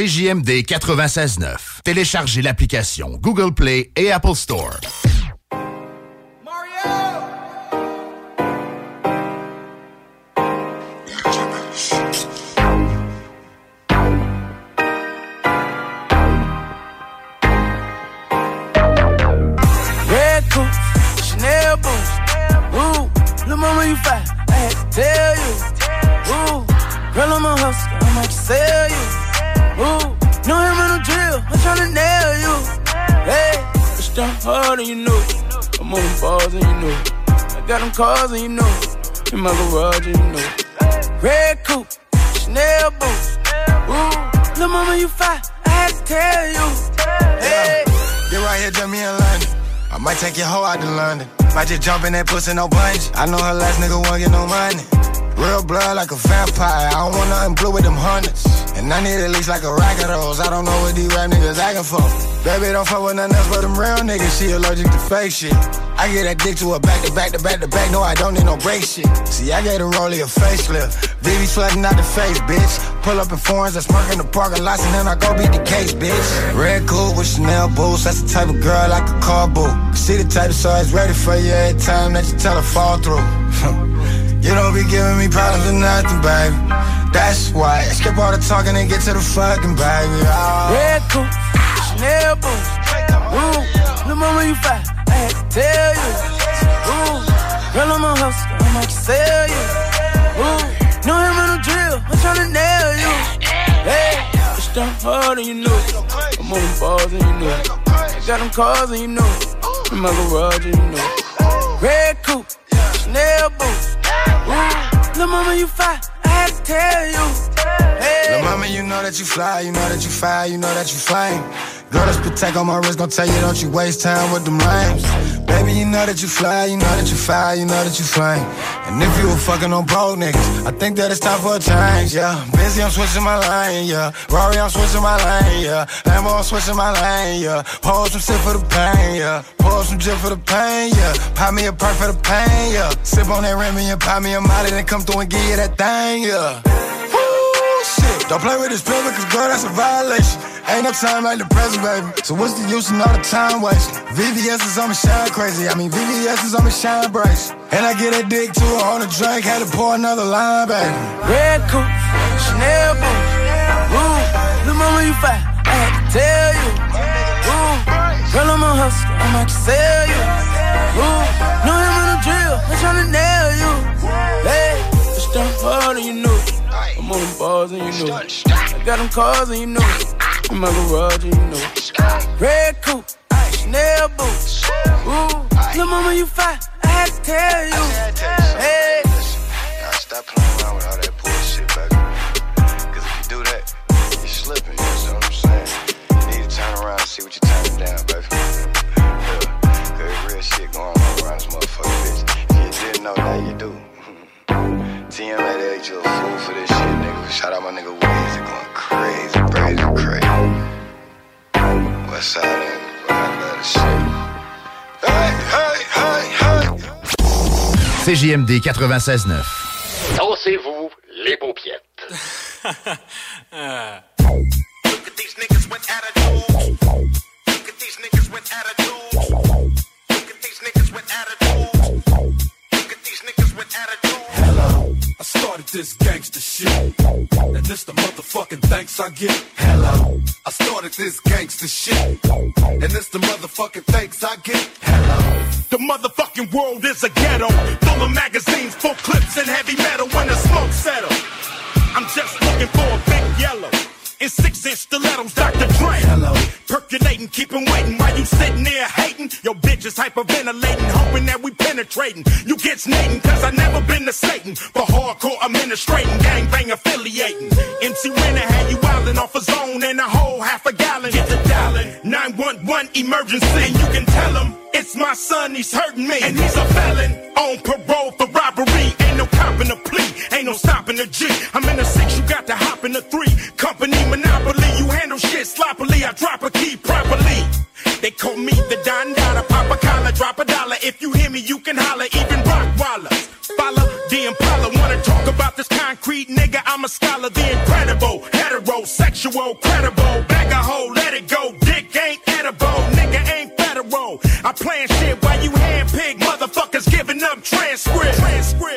CJMD 96.9. Téléchargez l'application Google Play et Apple Store. Red coats, Chanel boots. Ooh, little mama, you fat. I had to tell you. Ooh, girl, I'm a hustler. I might sell you. Tryna nail you. Hey, it's done hard and you know it. I'm on balls and you know it. I got them cars and you know it. In my garage and you know it. Red coupe, Chanel boots. Ooh, little mama, you fat. I had to tell you. Hey. You right here, just me in London. I might take your hoe out to London. Might just jump in that pussy, no bunch. I know her last nigga won't get no money. Real blood like a vampire. I don't want nothing blue with them hundreds. And I need at least like a rack of those. I don't know what these rap niggas acting for. Baby, don't fuck with nothing else but them real niggas. She allergic to fake shit. I get that dick to her back to back to back to back. No, I don't need no break shit. See, I gave the rollie a facelift. Vivi flooding out the face, bitch. Pull up in foreigns, I smirk in the parking lots, and then I go beat the case, bitch. Red coupe with Chanel boots. That's the type of girl like a car boot. See the type of size ready for you every time that you tell her fall through. you don't be giving me problems or nothing, baby. That's why I skip all the talking and get to the fucking baby. Oh. Red coupe, Chanel boots. Ooh, the moment you fight, I had to tell you. Ooh, girl, I'm a hustler, I might sell you. Ooh, no in no drill, I'm tryna nail you. Hey, it's done hard and you know it. I'm on balls and you know it. Got them cars and you know it. In my garage and you know it. Red coupe, Chanel boots. The moment you fight, I had to tell you. Hey. Lil' mama, you know that you fly, you know that you fire, you know that you flame. Girl, this Patek on my wrist gon' tell you don't you waste time with them lames. Baby, you know that you fly, you know that you fire, you know that you flame. And if you were fucking on broke niggas, I think that it's time for a change, yeah. Busy, I'm switching my lane, yeah. Rory, I'm switching my lane, yeah. Lambo, I'm switching my lane, yeah. Pour some shit for the pain, yeah. Pour some gin for the pain, yeah. Pop me a perk for the pain, yeah. Sip on that Remy and pop me a molly, then come through and give you that thing, yeah. Don't play with this pivot, cause girl, that's a violation. Ain't no time like the present, baby. So what's the use in all the time wasting? VVS is on me shine crazy. I mean, VVS is on me shine brace. And I get that dick to her on a drink, had to pour another line, baby. Red coupe, Chanel boots. Ooh, the moment you fight, I had to tell you. Ooh, girl, I'm a hustler, I might sell you. Ooh, know him in a drill, I'm tryna nail you. Hey, it's done hard and you know. I'm on the bars and you know it. I got them cars and you know it. In my garage and you know it. Red coupe, Chanel boots. Ooh, the moment you fight, I had to tell you. Hey. Now stop playing around with all that bullshit, baby. Cause if you do that, you're slipping, my nigga Weezy going crazy, crazy, crazy. West side, and I love this shit. Hey, hey, hey, hey! CJMD 96.9. Dansez-vous les paupiètes. this gangster shit, and this the motherfucking thanks I get. Hello. I started this gangster shit, and this the motherfucking thanks I get. Hello. The motherfucking world is a ghetto, full of magazines, full clips, and heavy metal when the smoke settles. I'm just looking for a big yellow. In six inch stilettos, Dr. Dre. Hello. Percolating, keeping waiting you sitting there hating. Your bitch is hyperventilating, hoping that we penetrating. You get snating, cause I never been to Satan. For hardcore administrating, gangbang affiliating. MC Renner had you wildin' off a zone and a whole half a gallon. Get the dialing. 911 emergency. And you can tell him it's my son, he's hurting me. And he's a felon on parole for robbery. Ain't no copping a plea, ain't no stopping the G. I'm in the six, you got to hop in the three. Company monopoly, you handle shit sloppily. I drop a. They call me the Don Dada, pop a collar, drop a dollar. If you hear me, you can holler, even rock Rockwaller. Follow the Impala, wanna talk about this concrete nigga? I'm a scholar, the incredible, heterosexual, credible. Bag a hoe, let it go, dick ain't edible, nigga ain't federal. I plan shit while you handpick motherfuckers giving up transcript. Transcript.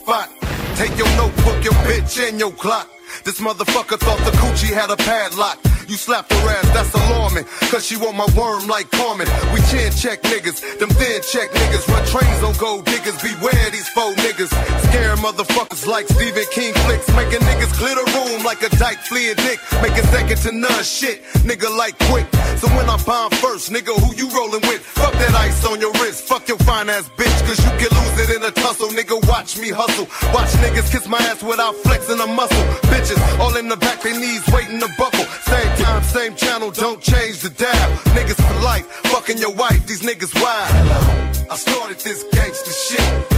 Spot. Take your notebook, your bitch, and your clock. This motherfucker thought the coochie had a padlock. You slapped her ass, that's alarming. Cause she want my worm like Carmen. We chin check niggas, them thin check niggas. Run trains on gold diggers, beware these faux niggas. Scare motherfuckers like Stephen King flicks. Making niggas clear the room like a dyke fleeing dick. Making second to none shit, nigga like quick. So when I bomb first, nigga, who you rolling with? Fuck that ice on your wrist, fuck your fine ass bitch. Cause you can lose it in a tussle, nigga. Watch me hustle. Watch niggas kiss my ass without flexing a muscle. Bitches all in the back, they knees waiting to buckle. Same time, same channel, don't change the dial. Niggas for life, fucking your wife, these niggas wild. I started this gangster shit,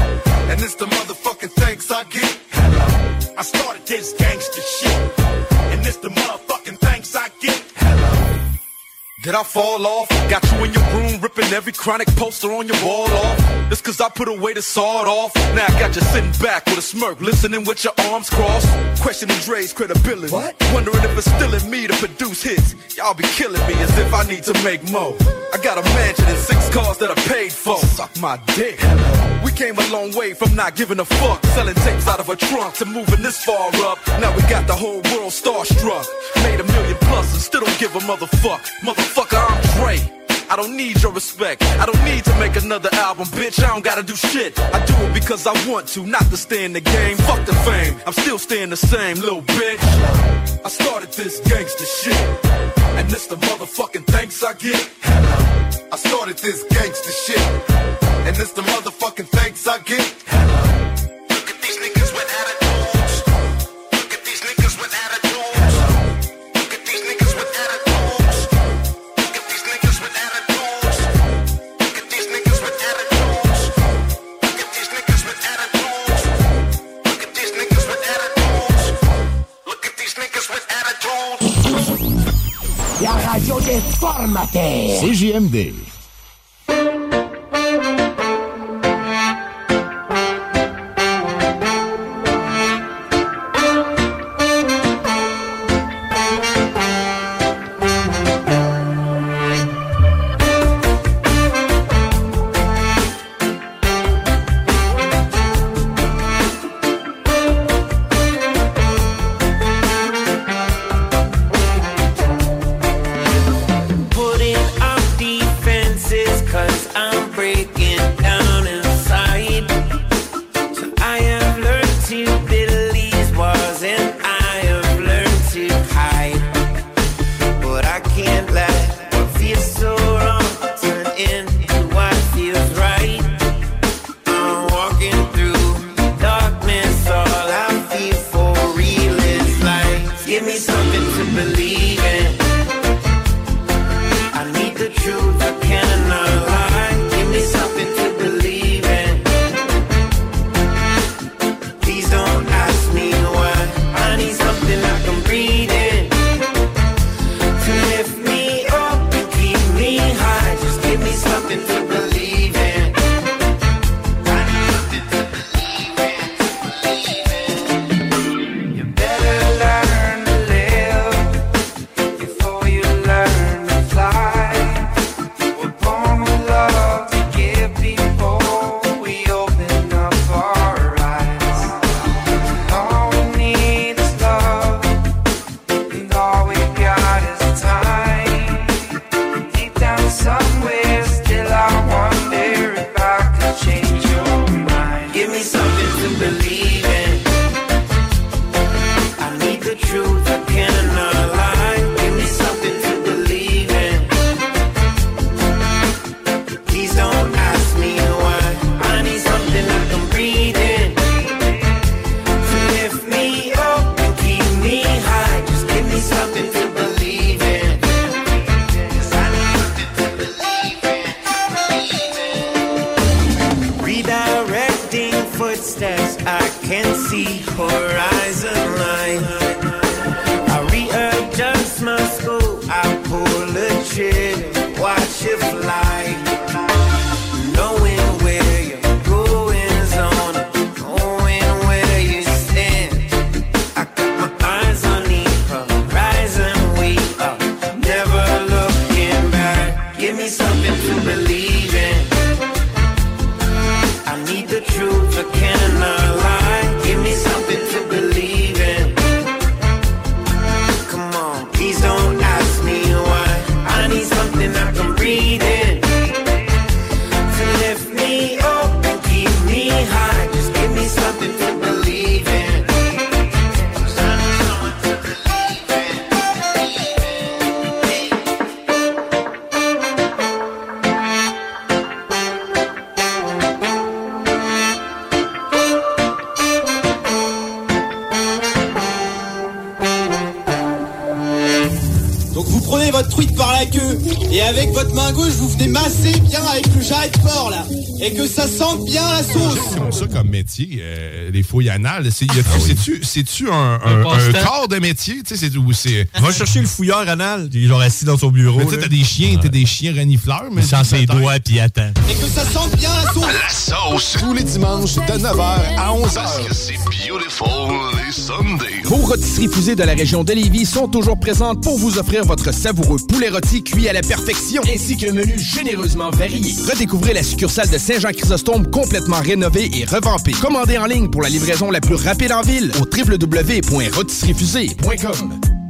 and it's the motherfucking thanks I get. Hello. I started this gangster shit, and it's the motherfucking. Did I fall off? Got you in your room ripping every chronic poster on your wall off. It's cause I put away the sawed off. Now I got you sitting back with a smirk, listening with your arms crossed. Questioning Dre's credibility. What? Wondering if it's still in me to produce hits. Y'all be killing me as if I need to make more. I got a mansion and six cars that I paid for. Suck my dick. We came a long way from not giving a fuck. Selling tapes out of a trunk to moving this far up. Now we got the whole world starstruck. Made a million plus and still don't give a motherfuck. Motherfucker, I'm Dre. I don't need your respect. I don't need to make another album, bitch. I don't gotta do shit. I do it because I want to, not to stay in the game. Fuck the fame. I'm still staying the same, little bitch. I started this gangster shit. And it's the motherfucking thanks I get. I started this gangster shit, and it's the motherfucking thanks I get. Mater. CJMD. Truite par la queue et avec votre main gauche, vous venez masser bien avec le jarret de là. Et que ça sente bien la sauce. Comme ça comme métier, euh, les fouilles anales, c'est-tu, c'est-tu un, un, Un un corps de métier? Tu sais, c'est, ou c'est... Va chercher le fouilleur anal, il est genre assis dans son bureau. Mais tu t'as des chiens, t'as des chiens renifleurs, mais... Il sent ses doigts puis il attend. Et que ça sente bien la sauce. La sauce. Tous les dimanches de 9h à 11h. Parce que c'est beautiful les Sundays. Vos rôtisseries fusées de la région de Lévis sont toujours présentes pour vous offrir votre savoureux poulet rôti cuit à la perfection, ainsi qu'un menu généreusement varié. Redécouvrez la succursale de Saint-Jean-Chrysostome complètement rénovée et revampée. Commandez en ligne pour la livraison la plus rapide en ville au www.rôtisseriefusée.com.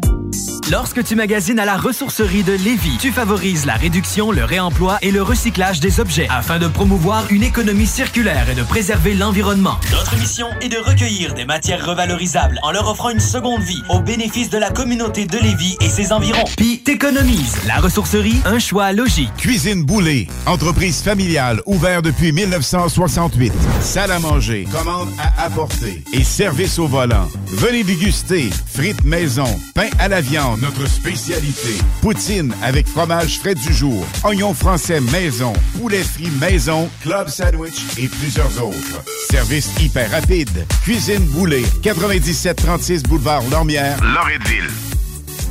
Lorsque tu magasines à la ressourcerie de Lévis, tu favorises la réduction, le réemploi et le recyclage des objets afin de promouvoir une économie circulaire et de préserver l'environnement. Notre mission est de recueillir des matières revalorisables en leur offrant une seconde vie au bénéfice de la communauté de Lévis et ses environs. Puis t'économises. La ressourcerie, un choix logique. Cuisine Boulée, entreprise familiale ouverte depuis 1968. Salle à manger, commande à apporter et service au volant. Venez déguster frites maison, pain à la viande, notre spécialité. Poutine avec fromage frais du jour, oignons français maison, poulet frit maison, club sandwich et plusieurs autres. Service hyper rapide. Cuisine Boulée, 9736 boulevard Lormière, Loretteville.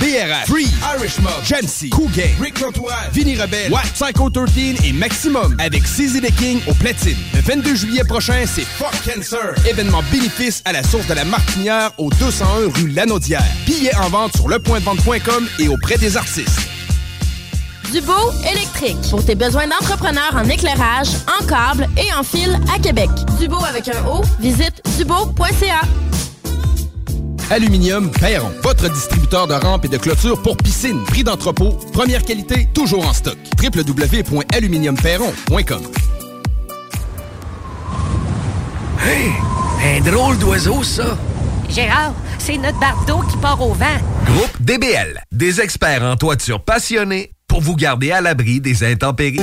BRF, Free, Irish Mob, Cool Gang, Rick Lantoine, Vinny Rebelle, Watt, Psycho 13 et Maximum avec CZ the King au platine. Le 22 juillet prochain, c'est Fuck Cancer. Événement bénéfice à la source de la Martinière au 201 rue Lanaudière. Billets en vente sur lepointdevente.com et auprès des artistes. Dubo électrique. Pour tes besoins d'entrepreneurs en éclairage, en câble et en fil à Québec. Dubo avec un O, visite dubo.ca. Aluminium Perron, votre distributeur de rampes et de clôtures pour piscine. Prix d'entrepôt, première qualité, toujours en stock. www.aluminiumperron.com Hey, un drôle d'oiseau, ça. Gérard, c'est notre bardeau qui part au vent. Groupe DBL, des experts en toiture passionnés pour vous garder à l'abri des intempéries.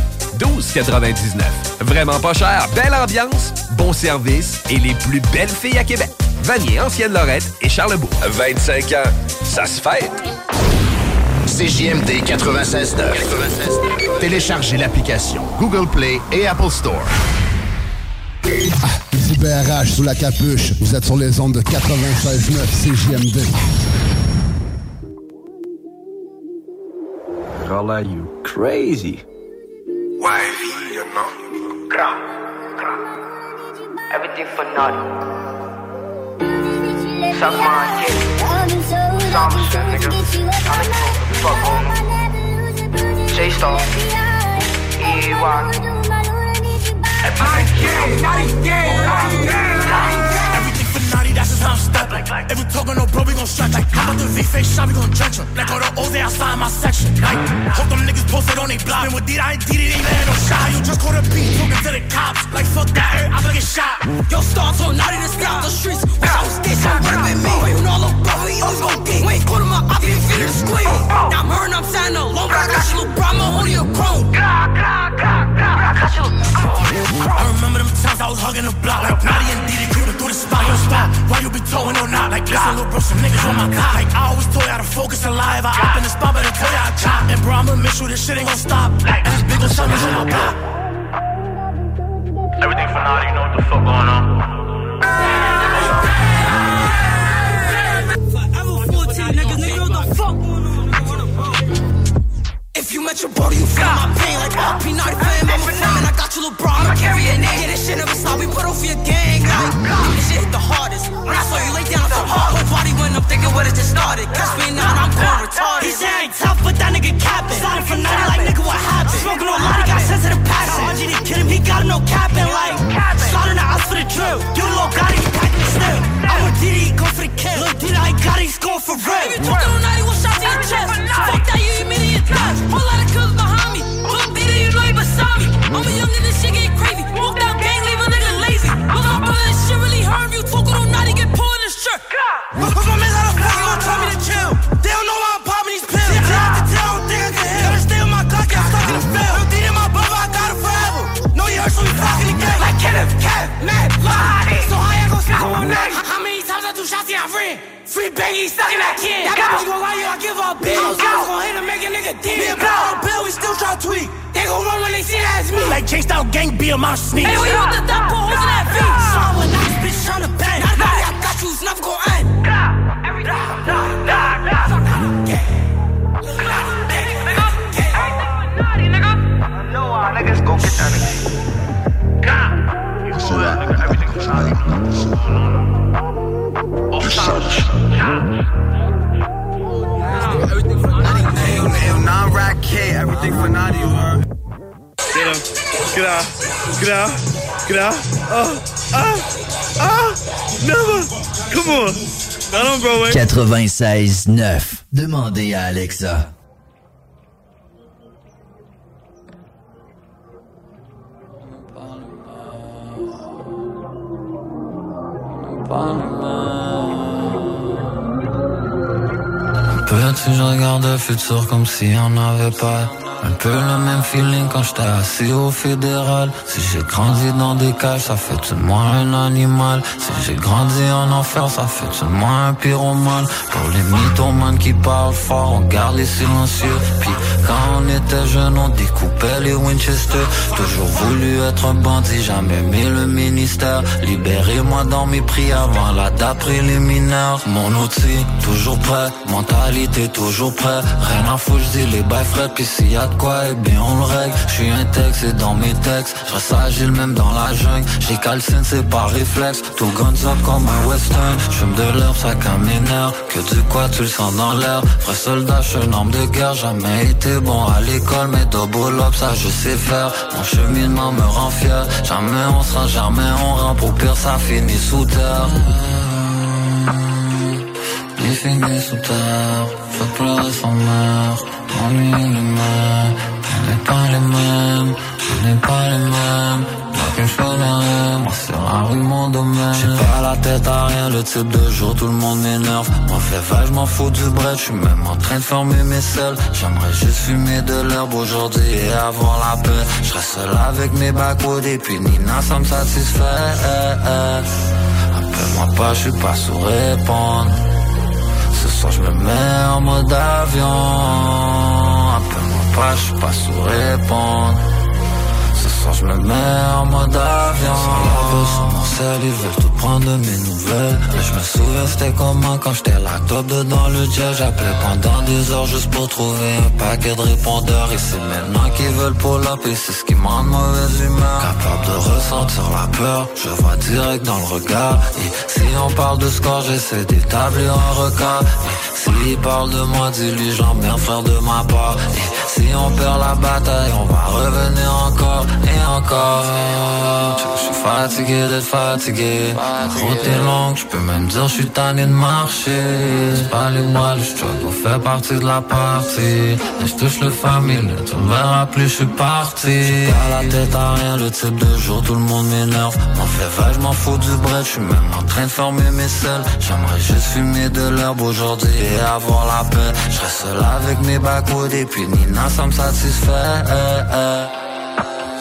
12,99. Vraiment pas cher, belle ambiance, bon service et les plus belles filles à Québec. Vanier, Ancienne Lorette et Charlebourg. 25 ans, ça se fait. CJMD 96.9. Téléchargez l'application Google Play et Apple Store. Ici BRH sous la capuche. Vous êtes sur les ondes de 96.9 CJMD. Are you crazy? Wifey, you know. Everything for nothing. Suck my dick. Samba shit, nigga. I like fuck on them. J-Star. E-Y. Everything for naughty, that's just how stepping. If we talking no bro, we gon' strike like how about the V-face shot, we gon' drench him. Like all the O's they outside my section. Like, hope them niggas posted on they block. And with D, I ain't D, they ain't letting no shot. You just caught a beat, talking to the cops. Like fuck that, I'm gonna get shot. Yo, start so naughty to stay out the streets. Wish I was this, I'm running with oh, oh. me. You know, look, bro, we always gon' gang. We ain't caught him up, I can feel it squeeze. Oh, now I'm hurting, I'm saying no longer. I got you, little bro, I'm only a chrome. I remember them times I was hugging the block like Naughty and creeping through the spot. Yo, stop. Why you be towing or not? Like listen, little bro, some niggas on my cock. Like I always told y'all to focus alive. I up in the spot, but I tell y'all I chop. And bro, I'ma make sure this shit ain't gon' stop. And this big ol' something on my block. Everything for naughty, you know what the fuck going on. Forever 14, niggas, nigga, what the fuck going on? If you met your brother, you feel my pain like Shit hit the hardest. When I saw you lay down, I'm hard. Whole body went up thinking what it just started. Catch me now, I'm going retarded. He said I ain't tough, but that nigga capping. Sliding from 90 like nigga, what happened? Smoking on a lot, of guys sensitive passion. RG didn't kid him, he got him no capping. Like, sliding the house for the drill. You low got it, he packing still. I'm a Diddy, he go for the kill. Look, Diddy, I got it, he's going for real. If you took it on 90, we'll shot to your chest. Fuck that, you immediate death. Whole lot of killers behind me. Little Diddy, you know You beside me. I'm a young nigga, shit get crazy. Cause my man's out of fuck, gon' tell me to chill. They don't know why I'm popping these pills. See, I can tell, don't think I can. Gotta stay on my clock, I'm stuck in the field. I'm in my brother, I got it forever. No, so we fucking again. Like Kenneth, Kev, Matt, Lottie. So how you gon' speak on my name? How many times I do shots, yeah, I ran. Free Biggie, stuck in that kid. That bitch gon' lie, you, I give her a bitch. I was gon' hit him, make a nigga dead. Me and Bill, Bill, we still try to tweet. They gon' run when they see that it's me. Like chased out gang be on my sneaks. Hey, we want the for holes in that V. So I nice, bitch, tryna bang. Not I got you, it's never gon' end. Everything for Naughty, man. Get him. Get out. Get out. Get out. Oh. Ah. Ah. Never. Come on. Not on Broadway. 96.9. Demandez à Alexa. Petit, je regarde le futur comme si on n'avait pas. Un peu le même feeling quand j'étais assis au fédéral. Si j'ai grandi dans des cages, ça fait de moi un animal. Si j'ai grandi en enfer, ça fait de moi un pyromane. Pour les mythomanes qui parlent fort, on garde les silencieux. Puis quand on était jeune, on découpait les Winchester. Toujours voulu être un bandit, jamais aimé le ministère. Libérez-moi dans mes prix avant la date préliminaire. Mon outil, toujours prêt. Mentalité, toujours prêt. Rien à foutre, je dis les bails frais. Puis s'il y a quoi, eh bien on le règle. Je suis un texte et dans mes textes. Je reste agile même dans la jungle. J'ai calcine, c'est par réflexe. Tout guns up comme un western. J'fume de l'herbe, ça calme. Que du quoi, tu le sens dans l'air? Vrai soldat, je suis un homme de guerre. Jamais été bon à l'école, mais double up, ça je sais faire. Mon cheminement me rend fier. Jamais on se rend, jamais on rend. Pour pire, ça finit sous terre. Il finit sous terre, fait pleurer son mère, ennui les mêmes, on n'est pas les mêmes, on n'est pas les mêmes, que je fais moi c'est la rue mon domaine. J'ai pas la tête à rien, le type de jour tout le monde m'énerve, moi fais vague, je m'en fous du bread, je suis même en train de former mes selles, j'aimerais juste fumer de l'herbe aujourd'hui et avoir la paix, je reste seul avec mes backwoods et puis Nina ça me satisfait, appelle-moi pas, je suis pas sous répondre. Ce soir je me mets en mode avion Appelle-moi pas, je pas sous répondre Je me mets en mode avion. Sur mon sel, ils veulent tout prendre de mes nouvelles. Mais je me souviens c'était comment quand j'étais la top dedans le jet. J'appelais pendant des heures juste pour trouver un paquet de répondeurs. Et c'est maintenant qu'ils veulent pull up et c'est ce qui m'en mauvaise humeur. Capable de ressentir la peur, je vois direct dans le regard. Et si on parle de score, j'essaie d'établir un record. Et s'il parle de moi, dis-lui j'emmerde frère de ma part. Et si on perd la bataille, on va revenir encore Je suis fatigué d'être fatigué. La route est longue, je peux même dire je suis tanné de marcher. C'est pas les mois, le struggle fait partie de la partie. Et je touche le familier, tu me verras plus, je suis parti. Pas la tête à rien, le type de jour, tout le monde m'énerve. M'en fait vague, je m'en fous du bread, je suis même en train de former mes selles. J'aimerais juste fumer de l'herbe aujourd'hui et avoir la paix. Je seul avec mes backwoods et puis Nina ça me satisfait.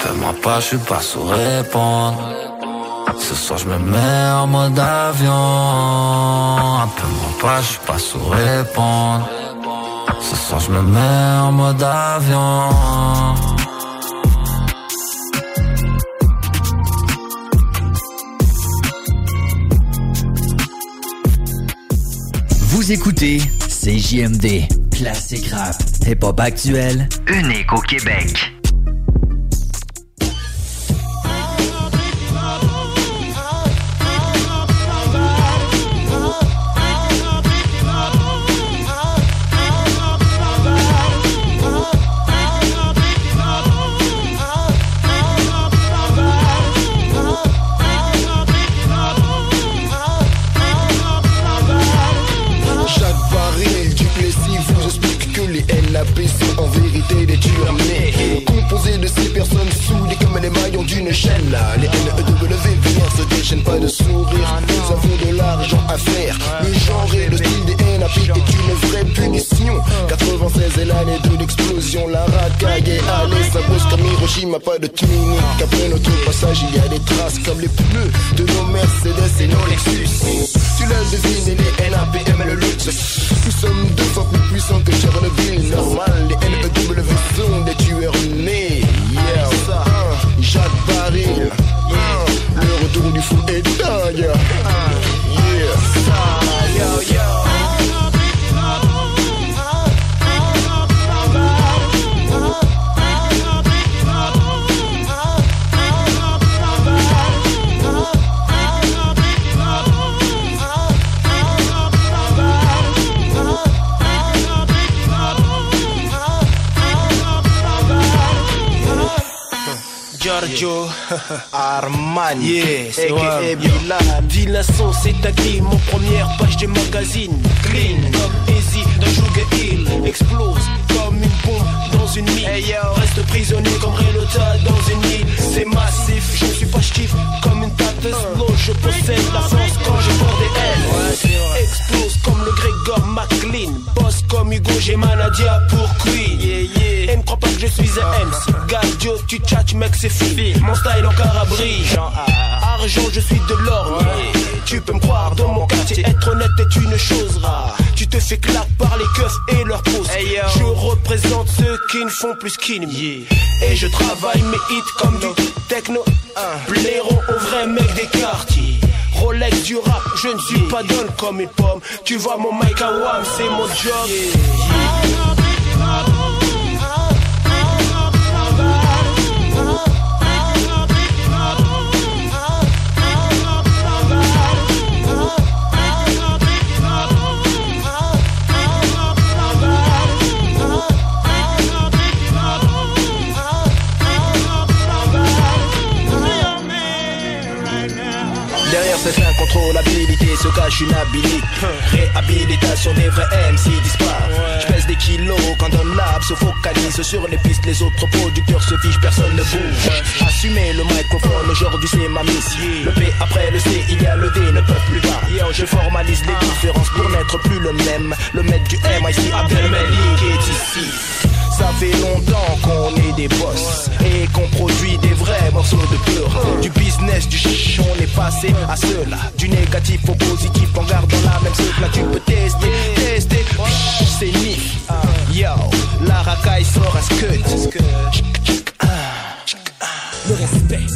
Fais-moi pas, je suis pas sous répondre. Ce soir je me mets en mode avion. Appelle-moi pas, je suis pas sous répondre. Ce soir je me mets en mode avion. Vous écoutez CJMD, classique rap, hip-hop actuel, unique au Québec. Une chaîne là. Les NEW viennent se déchaînent pas de sourire. Nous avons de l'argent à faire. Le genre et le style des NAP est une vraie punition. 96 est l'année de l'explosion. La racaille est allée, ça bosse comme Hiroshima, pas de tuning. Après notre passage, il y a des traces comme les pneus de nos Mercedes et nos Lexus. Tu l'as deviné, les NAP aiment le luxe. Nous sommes deux fois plus puissants que Chernobyl. Normal, les Est dingue. Yeah. Giorgio Armani. Yeah, c'est aka ouais. Bilal Villain son c'est Mon première page des magazines Clean comme Easy dans Sugar Hill. Explose comme une bombe une mine. Reste prisonnier comme Relota dans une île. C'est massif, je suis pas ch'tif Comme une tapeuse slow. Je possède la force quand je porte des ailes Explose comme le Grégor McLean Boss comme Hugo, j'ai Manadia pour Queen. Et ne crois pas que je suis un MC Gadio, tu tchatches mec c'est fini. Mon style encore à brille Je suis de l'or Tu peux me croire dans mon quartier Être honnête est une chose rare. Tu te fais clap par les keufs et leurs pouces Je représente ceux qui ne font plus skin. Et je travaille mes hits comme du techno. Blaireau au vrai mec des quartiers. Rolex du rap, je ne suis pas donne comme une pomme Tu vois mon mic à wham, c'est mon job cette incontrôlabilité se cache une habilité. Réhabilitation des vrais MC disparus Je pèse des kilos quand un lab se focalise sur les pistes. Les autres producteurs se fichent, personne ne bouge. Assumer le microphone, aujourd'hui c'est ma mission. Le P après le C, il y a le D, ne peuvent plus pas. Je formalise les différences pour n'être plus le même. Le maître du MIC, Abdelmalik est ici ça fait longtemps qu'on est des boss et qu'on produit des vrais morceaux de peur. Du business, du chiche, on est passé à cela. Du négatif au positif en gardant la même soupe. Là tu peux tester, tester, c'est nif. Yo, la racaille sort à scud. Le respect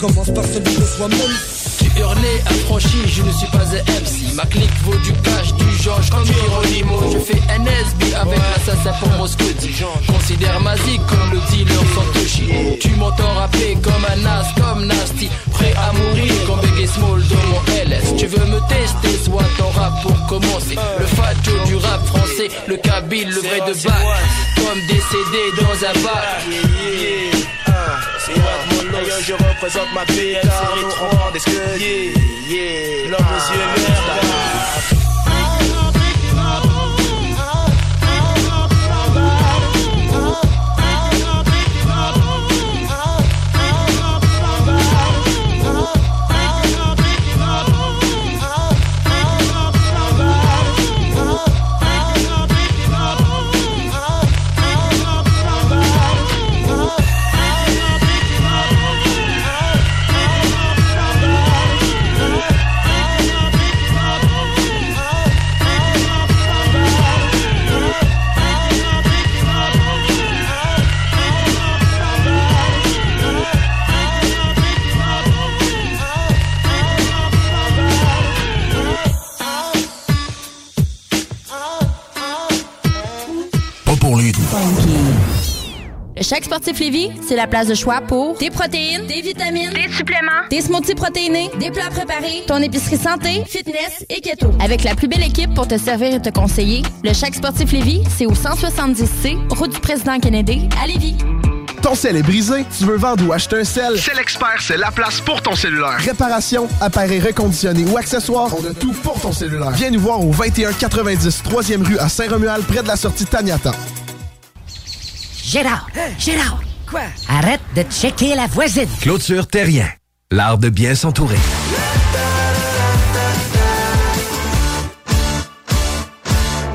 commence par celui de soi-même. Hurlais, affranchi, je ne suis pas un MC. Ma clique vaut du cash, du Georges comme Geronimo. Je fais NSB avec l'assassin pour Moscouti. Considère ma zik comme le dealer sans toucher. Tu m'entends rapper comme un as, comme Nasty. Prêt à mourir comme Biggie Small dans mon LS. Tu veux me tester, soit ton rap pour commencer. Le facho du rap français, le kabyle, le vrai de bac. Comme décédé dans un bar. D'ailleurs je représente ma ville sur les trois bancs yeah, yeah, l'homme aux yeux verts. Le Chèque Sportif Lévis, c'est la place de choix pour des protéines, des vitamines, des suppléments, des smoothies protéinés, des plats préparés, ton épicerie santé, fitness et keto. Avec la plus belle équipe pour te servir et te conseiller, le Chèque Sportif Lévis, c'est au 170C, route du président Kennedy, à Lévis. Ton sel est brisé, tu veux vendre ou acheter un sel? C'est l'expert, c'est la place pour ton cellulaire. Réparation, appareil reconditionné ou accessoires, on a tout pour ton cellulaire. Viens nous voir au 2190 3e rue à Saint-Romuald, près de la sortie Taniata. Gérard, Gérard, quoi? Arrête de checker la voisine. Clôture Terrien. L'art de bien s'entourer.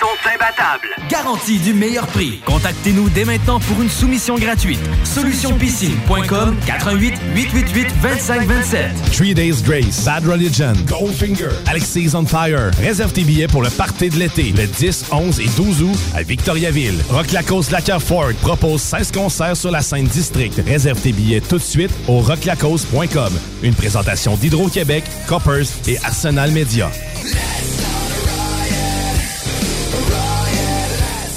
Sont imbattables. Garantie du meilleur prix. Contactez-nous dès maintenant pour une soumission gratuite. Solutionpiscine.com 88 888 2527. Three Days Grace, Bad Religion, Goldfinger, Alexis on Fire. Réserve tes billets pour le party de l'été, le 10, 11 et 12 août à Victoriaville. Rock Lacoste Lacker Ford propose 16 concerts sur la scène district. Réserve tes billets tout de suite au rocklacoste.com. Une présentation d'Hydro-Québec, Coppers et Arsenal Media.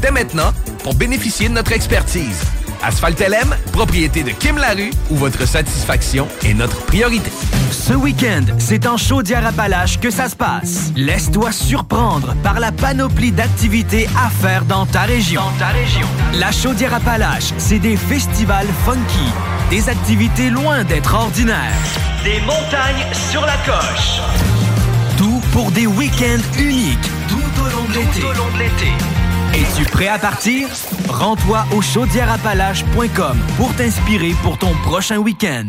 dès maintenant pour bénéficier de notre expertise. Asphalt LM, propriété de Kim Larue, où votre satisfaction est notre priorité. Ce week-end, c'est en Chaudière-Appalaches que ça se passe. Laisse-toi surprendre par la panoplie d'activités à faire dans ta région. Dans ta région. La Chaudière-Appalaches, c'est des festivals funky, des activités loin d'être ordinaires. Des montagnes sur la coche. Tout pour des week-ends uniques tout au long de l'été. Es-tu prêt à partir? Rends-toi au chaudièreappalaches.com pour t'inspirer pour ton prochain week-end.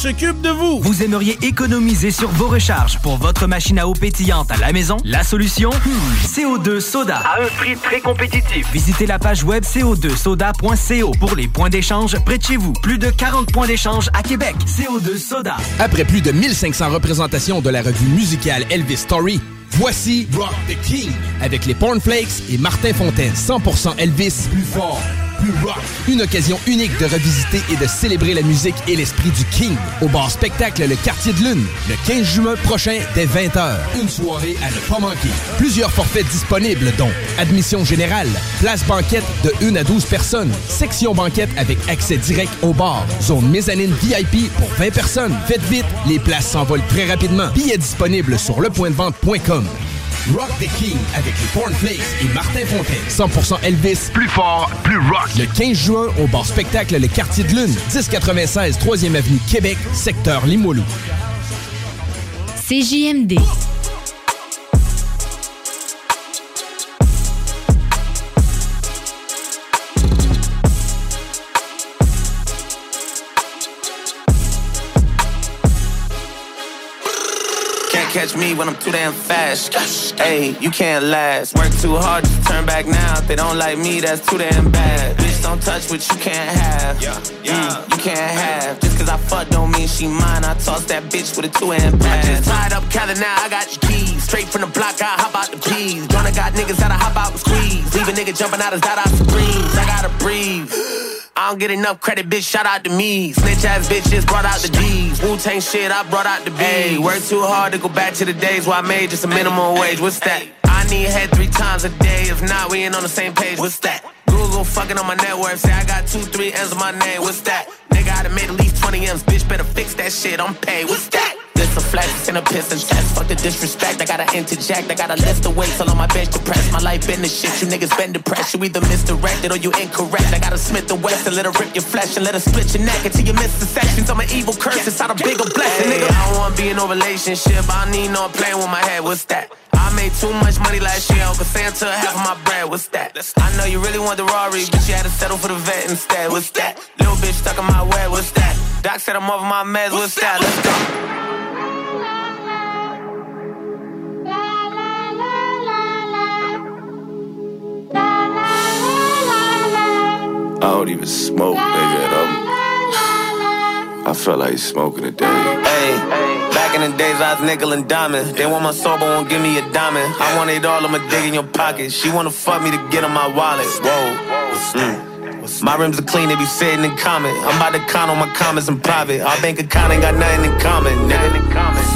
s'occupe de vous. Vous aimeriez économiser sur vos recharges pour votre machine à eau pétillante à la maison? La solution? Hmm, CO2 Soda. À un prix très compétitif. Visitez la page web co2soda.co pour les points d'échange près de chez vous. Plus de 40 points d'échange à Québec. CO2 Soda. Après plus de 1500 représentations de la revue musicale Elvis Story, voici Rock the King avec les Pornflakes et Martin Fontaine. 100% Elvis, plus fort, Une occasion unique de revisiter et de célébrer la musique et l'esprit du King au bar spectacle Le Quartier de Lune le 15 juin prochain dès 20h. Une soirée à ne pas manquer. Plusieurs forfaits disponibles dont admission générale, place banquette de 1 à 12 personnes, section banquette avec accès direct au bar, zone mezzanine VIP pour 20 personnes. Faites vite, les places s'envolent très rapidement. Billets disponibles sur lepointdevente.com. Rock the King avec les Cornflakes et Martin Fontaine. 100% Elvis. Plus fort, plus rock. Le 15 juin au bar spectacle Le Quartier de Lune, 1096 3e Avenue Québec, secteur Limoilou. CJMD. Catch me when I'm too damn fast. Hey, you can't last. Work too hard to turn back now. If they don't like me, that's too damn bad. Bitch, don't touch what you can't have. Yeah, yeah. Mm, you can't have. Just cause I fuck don't mean she mine. I toss that bitch with a two hand pass. I just tied up Cali now, I got your keys. Straight from the block, I hop out the keys. Gonna got niggas that'll hop out and squeeze. Leave a nigga jumping out his dot out screams. I gotta breathe. I don't get enough credit, bitch. Shout out to me. Snitch ass bitches brought out the D's. Wu Tang shit, I brought out the B's. Hey, work too hard to go back to the days where I made just a minimum wage. What's that? I need head three times a day. If not, we ain't on the same page. What's that? Google fucking on my network. Say I got two, three M's on my name. What's that? Nigga, I done made at least 20 M's. Bitch, better fix that shit. I'm paid. What's that? The it's a flex, it's in a piston test. Fuck the disrespect, I gotta interject. I gotta list the weight till on my bench depressed. My life been the shit, you niggas been depressed. You either misdirected or you incorrect. I gotta Smith the West and let her rip your flesh and let her split your neck until you miss the sections. I'm an evil curse inside a bigger blessing, nigga. I don't wanna be in no relationship, I need no playing with my head. What's that? I made too much money last year, Uncle Santa half of my bread. What's that? I know you really want the Rari, but you had to settle for the vet instead. What's that? Little bitch stuck in my way, What's that? Doc said I'm over my meds. What's that? Let's go. I don't even smoke, nigga. And I'm, I feel like smoking today. Hey, back in the days I was nickel and diamond. They want my soul, but won't give me a diamond. I want it all, I'ma dig in your pocket. She wanna fuck me to get on my wallet. Whoa. Mm. My rims are clean, they be sitting in common. I'm about to count on my comments in private. Our bank account ain't got nothing in common, nigga.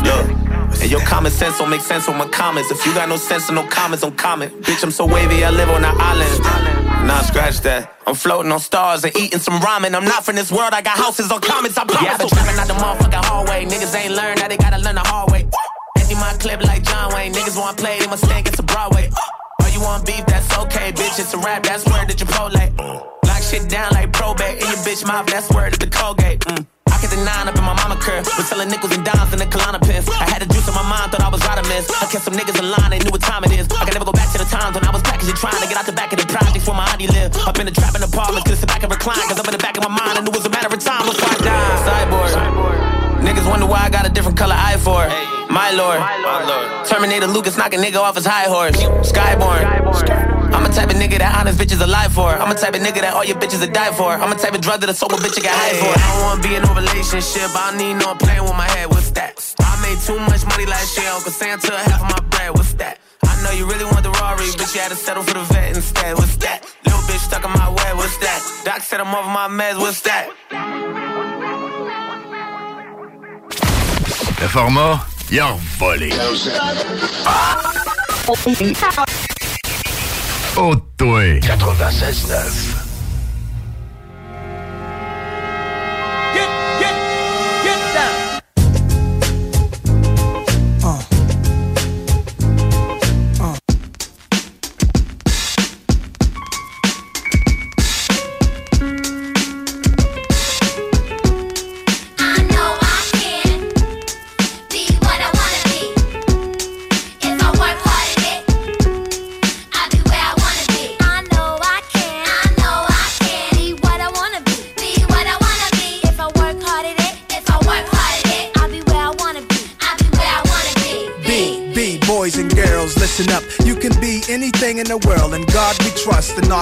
Look. And your common sense don't make sense on my comments. If you got no sense and no comments, don't comment. Bitch, I'm so wavy, I live on an island. Nah, scratch that. I'm floating on stars and eating some ramen. I'm not from this world, I got houses on comments, I promise. Yeah, I been trapping out the motherfucking hallway. Niggas ain't learned that they gotta learn the hard way. Empty my clip like John Wayne. Niggas wanna play, they must think it's a Broadway. Oh, you want beef, that's okay, bitch. It's a rap, that's word that Chipotle. Lock shit down like probate. In your bitch mouth, that's word of the Colgate. Mm. The nine up in my mama curve. Was selling nickels and dimes in the Kalana pins. I had a juice on my mind, thought I was Rodimus. I kept some niggas in line, they knew what time it is. I can never go back to the times when I was packaging, trying to get out the back of the projects where my auntie lived. Up in the trap in the apartment, couldn't sit back and recline. Cause up in the back of my mind, I knew it was a matter of time before I died. Cyborg. Niggas wonder why I got a different color eye for it. My lord. Terminator Lucas knock a nigga off his high horse. Skyborn. I'm a type of nigga that honest bitches alive for. I'm a type of nigga that all your bitches will die for. I'm a type of drug that a sober bitch you get high for. I don't wanna be in no relationship. I don't need no playing with my head. What's that? I made too much money last year. Uncle Santa half of my bread. What's that? I know you really want the Rari, but you had to settle for the vet instead. What's that? Little bitch stuck in my way. What's that? Doc said I'm over my meds. What's that? Le format, il a volé. Haute-Toué. 96.9.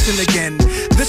Listen again.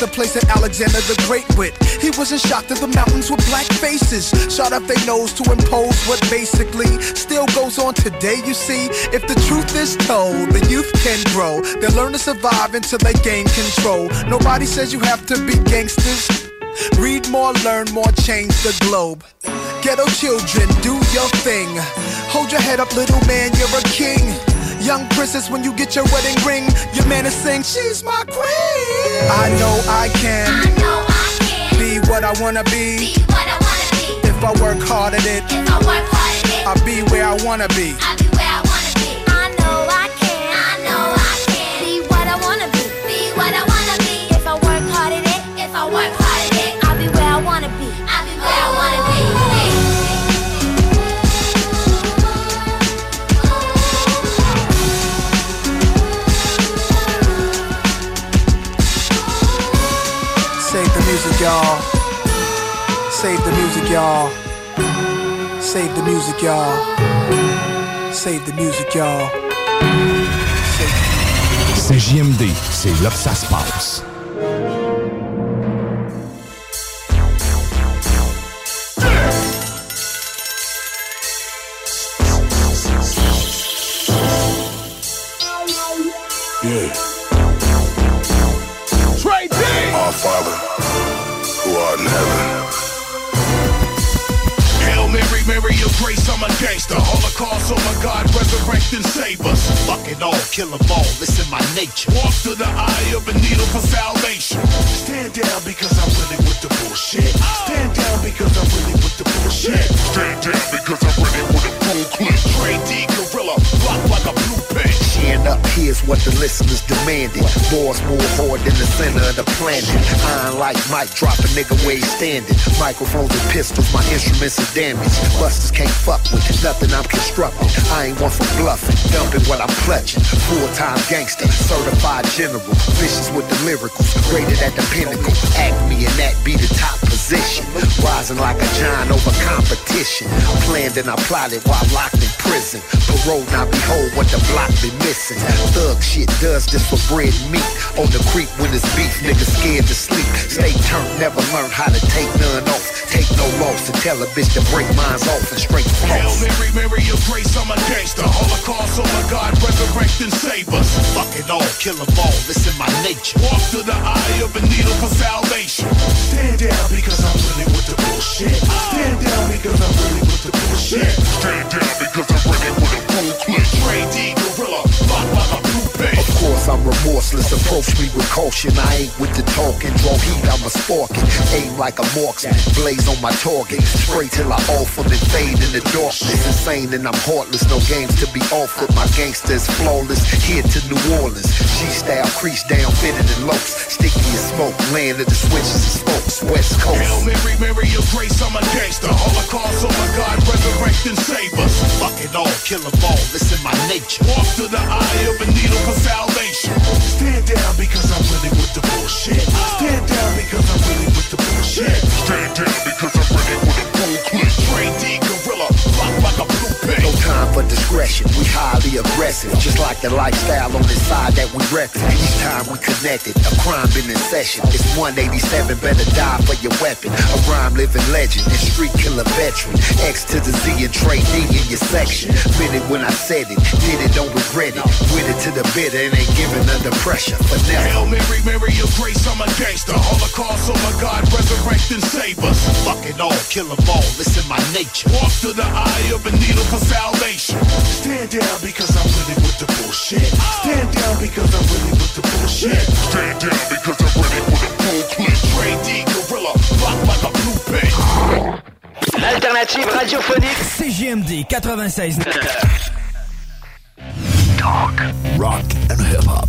the place that Alexander the Great went. He wasn't shocked that the mountains were black faces. Shot up their nose to impose what basically still goes on today, you see. If the truth is told, the youth can grow. They'll learn to survive until they gain control. Nobody says you have to be gangsters. Read more, learn more, change the globe. Ghetto children, do your thing. Hold your head up, little man, you're a king. Young princess, when you get your wedding ring, your man is saying, She's my queen. I know I can. I know I can Be what I wanna be. be what I wanna be. If I work hard at it, I'll be where I wanna be. Y'all. Save the music, y'all. Save the music, y'all. Save the music, y'all. C'est JMD, c'est là que ça se passe. Holocaust, oh my God, resurrect and save us. Fuck it all, kill them all, it's in my nature. Walk to the eye of a needle for salvation. Stand down because I'm really with the bullshit. Stand down because I'm really with the bullshit. Stand down because I'm really with the full clip. Trey D, gorilla, block like a blue pen. Chin up, here's what the listeners demanded. Boys move forward in the center of the planet. Iron like Mike, drop a nigga where he's standing. Microphones and pistols, my instruments are damaged. Busters can't fuck with nothing I'm constructing. I ain't one for bluffing, dumping what I'm clutching. Full-time gangster, certified general. Vicious with the lyricals, rated at the pinnacle. Act me and that be the top position. Rising like a giant over competition. Planned and I plotted while locked in prison. Parole now behold what the block been missing. Thug shit does this for bread and meat. On the creek when it's beef, niggas scared to sleep. Stay turned, never learn how to take none off. Take no loss and tell a bitch to break mines off and straight Hail floss. Mary, Mary grace, I'm a gangster. Holocaust, oh my God, resurrect and save us. Fuck it all, kill them all, it's in my nature. Walk to the eye of a needle for salvation. Stand down because I'm really with the bullshit. Stand down because I'm really with the bullshit. Stand down because I'm really with a full clip. D, gorilla, block like a pen. Of course I'm remorseless, approach me with caution. I ain't with the talking, draw heat, I'm a sparking. Aim like a marksman, blaze on my target. Spray till I off them and fade in the darkness. Insane and I'm heartless, no games to be offered. My gangster is flawless, here to New Orleans. G-style, crease down, fitted in lopes. Sticky as smoke, land of the switches and spokes, West Coast. Hail Mary, Mary of grace, I'm a gangster. Holocaust, oh my God, resurrect and save us. Fuck it all, kill them all, it's in my nature. Walk to the eye of a needle salvation. Stand down because I'm really with the bullshit. Stand down because I'm really with the bullshit. Stand down because I'm really with a full clip. Trey D, like a. No time for discretion, we highly aggressive. Just like the lifestyle on this side that we reppin'. Each time we connected, a crime been in session. It's 187, better die for your weapon. A rhyme living legend and street killer veteran. X to the Z and Trey D in your section. Meant it when I said it, did it, don't regret it. With it to the bitter and ain't giving under pressure. For Hail never. Mary, Mary of grace, I'm a gangster. Holocaust, oh my God, resurrect and save us. Fuck it all, kill them all, it's in my nature. Walk to the eye of a needle for salvation. Stand down because I'm really with the bullshit. Stand down because I'm really with the bullshit. Stand down because I'm really with a full clip. Trey D, gorilla, block like a blue pen. L'alternative radiophonique CGMD 96. Talk, rock and hip hop.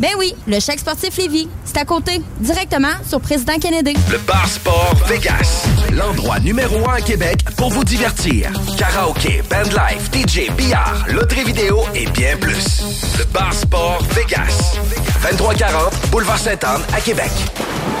Ben oui, le chèque sportif Lévis. C'est à côté, directement sur Président Kennedy. Le Bar Sport Vegas. L'endroit numéro un à Québec pour vous divertir. Karaoke, bandlife, DJ, billard, loterie vidéo et bien plus. Le Bar Sport Vegas. 2340 Boulevard Sainte-Anne à Québec.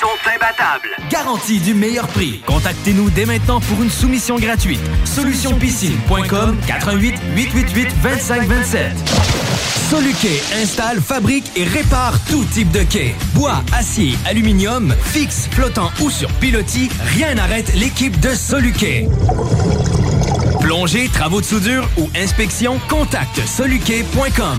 Sont imbattables. Garantie du meilleur prix. Contactez-nous dès maintenant pour une soumission gratuite. Solutionpiscine.com 88 888 2527. Soluquet installe, fabrique et répare tout type de quai. Bois, acier, aluminium, fixe, flottant ou sur pilotis, rien n'arrête l'équipe de Soluquet. Plongée, travaux de soudure ou inspection, contacte soluquet.com.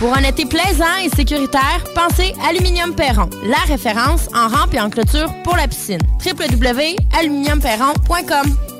Pour un été plaisant et sécuritaire, pensez Aluminium Perron, la référence en rampe et en clôture pour la piscine. www.aluminiumperron.com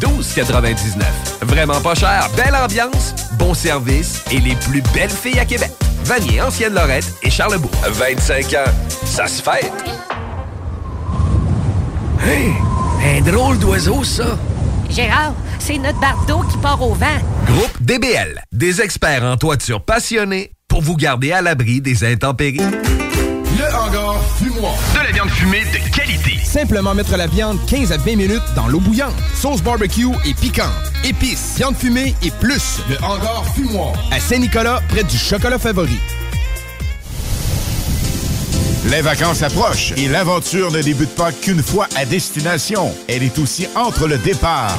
12,99. Vraiment pas cher, belle ambiance, bon service et les plus belles filles à Québec. Vanier, Ancienne-Lorette et Charlebourg. 25 ans, ça se fête. Hey, un drôle d'oiseau, ça. Gérard, c'est notre bardeau qui part au vent. Groupe DBL, des experts en toiture passionnés pour vous garder à l'abri des intempéries. Fumoir. De la viande fumée de qualité. Simplement mettre la viande 15 à 20 minutes dans l'eau bouillante. Sauce barbecue et piquante. Épices, viande fumée et plus. Le hangar fumoir. À Saint-Nicolas, près du chocolat favori. Les vacances approchent et l'aventure ne débute pas qu'une fois à destination. Elle est aussi entre le départ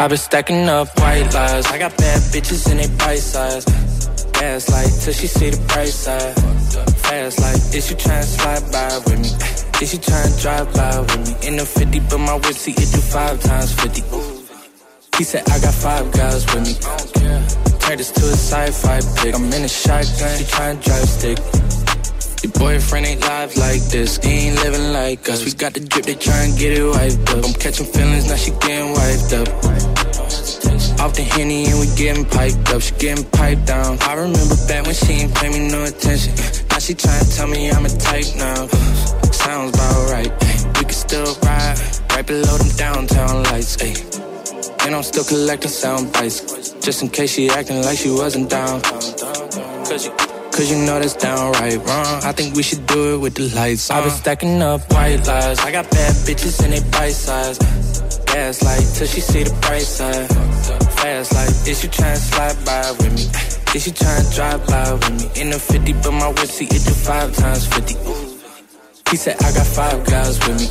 I've been stacking up white lies. I got bad bitches in they bite size. Gas light till she see the price tag. Fast like, is you tryna slide by with me? Is you tryna drive by with me? In the 50, but my whip see it do five times 50. He said I got five guys with me. Turn this to a sci-fi pick. I'm in a shotgun, she tryna drive stick. Your boyfriend ain't live like this, he ain't living like us. We got the drip, they try and get it wiped up. I'm catching feelings, now she getting wiped up. Off the henny and we getting piped up, she getting piped down. I remember back when she ain't pay me no attention. Now she tryna tell me I'm a type now. Sounds about right. We can still ride right below them downtown lights. Ay. And I'm still collecting sound bites. Just in case she acting like she wasn't down. Cause you, cause you know that's downright wrong. I think we should do it with the lights on. I've been stacking up white lies. I got bad bitches and they bite size. Gas light till she see the bright side. Fast like, is you tryna slide by with me? Is you tryna drive by with me? In the 50, but my whip see it do five times 50. He said I got five guys with me.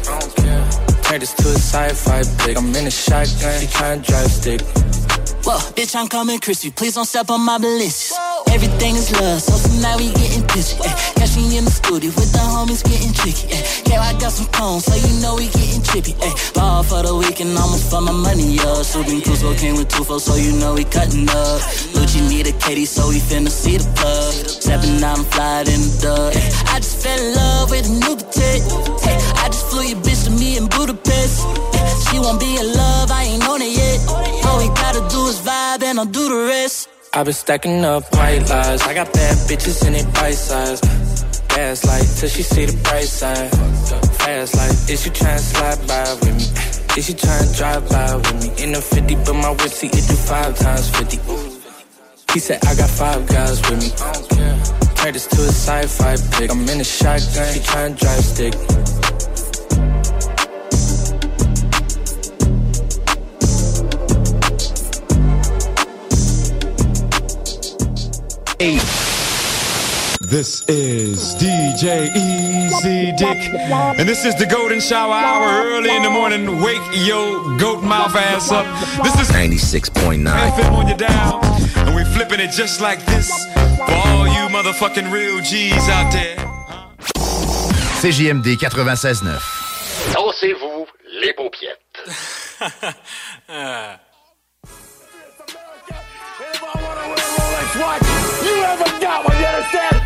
Turn this to a sci-fi pick. I'm in a shotgun, she tryna drive stick. Whoa, bitch, I'm coming crispy. Please don't step on my ballistics. Everything is love, so tonight we getting busy. Eh, catch in the studio with the homies getting tricky. Eh, yeah, I got some cones, so you know we getting trippy. Eh, ball for the weekend, almost for my money, up. Shooting Crusoe came with two folks, so you know we cutting up. Lucci need a Katie, so we finna see the plug. Out and flying in the dub. Eh, I just fell in love with a new potato. Hey, I just flew your bitch to me in Budapest. Eh, she won't be in love, I ain't on it yet. I'll do the rest. I've been stacking up white lies. I got bad bitches in it bite size. Gas light till she see the bright side. Fast like, is you tryna slide by with me? Is you tryna drive by with me? In the 50, but my whip see it do five times 50. He said I got five guys with me. Turned this to a sci-fi pick. I'm in a shotgun, she to drive stick. This is DJ Easy Dick, and this is the Golden Shower Hour early in the morning. Wake your goat mouth ass up. This is 96.9 FM on your dial, and we flipping it just like this for all you motherfucking real G's out there. CJMD 96.9. Dansez-vous les paupiètes. What you ever got one, you understand?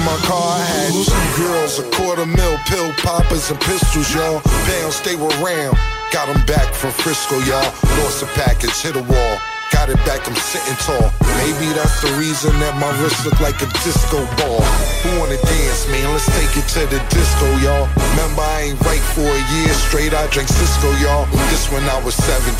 My car, I had two girls, a quarter mil, pill poppers, and pistols, y'all. Pounds, they were round. Got them back from Frisco, y'all. Lost a package, hit a wall. Got it back, I'm sitting tall. Maybe that's the reason that my wrist look like a disco ball. Who wanna dance, man? Let's take it to the disco, y'all. Remember, I ain't right for a year straight. I drank Cisco, y'all. This when I was 17.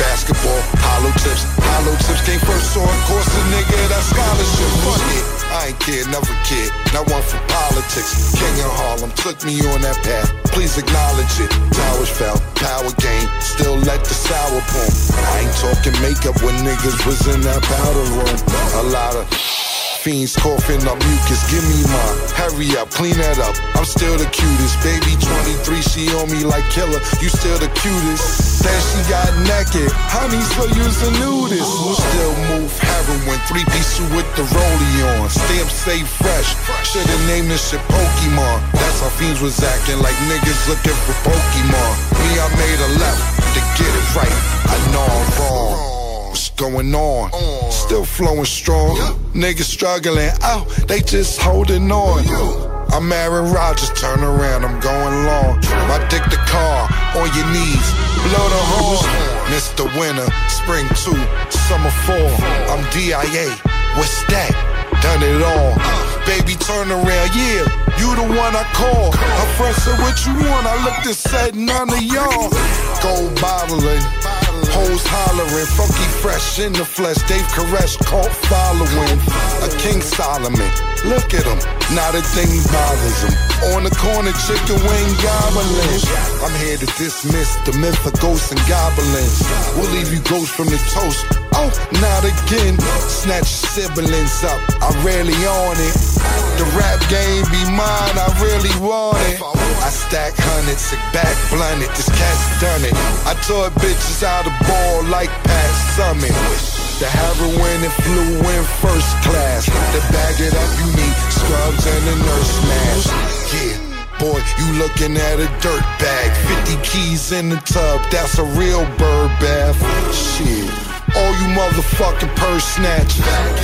Basketball, hollow tips. Hollow tips came first, so of course a nigga that scholarship. Fuck it. I ain't kid, never kid. Not one for politics. King of Harlem took me on that path. Please acknowledge it. Towers fell, power game. Still let the sour boom. I ain't talking makeup when niggas was in that powder room. A lot of fiends coughing up mucus. Give me mine. Hurry up, clean that up. I'm still the cutest. Baby 23, she on me like killer. You still the cutest. Then she got naked. Honey, so you's a nudist. Still move heroin. Three piece with the rollie on. Stamp say fresh. Should've named this shit Pokemon. That's how fiends was acting like niggas looking for Pokemon. Me, I made a left to get it right. I know I'm wrong. What's going on? Still flowing strong. Niggas struggling out, they just holding on. I'm Aaron Rodgers, turn around, I'm going long. My dick the car, on your knees, blow the horn. Mr. Winter, spring two, summer four. I'm DIA, what's that? Done it all. Baby, turn around, yeah, you the one I call. Friend said, what you want? I looked and said, none of y'all. Gold bottling. Hoes hollering, funky fresh in the flesh. Dave Koresh cult following. A King Solomon, look at him, not a thing bothers him. On the corner, chicken wing gobbling. I'm here to dismiss the myth of ghosts and goblins. We'll leave you ghosts from the toast. Oh, not again. Snatch siblings up, I rarely on it. The rap game be mine, I really want it. I stack hundreds, sick back, blunted. This cat's done it. I taught bitches how to ball like Pat Summitt. The heroin and flew in first class. To bag it up, you need scrubs and a nurse mask. Yeah. Boy, you looking at a dirt bag. 50 keys in the tub, that's a real bird bath. Shit. All you motherfucking purse snatch.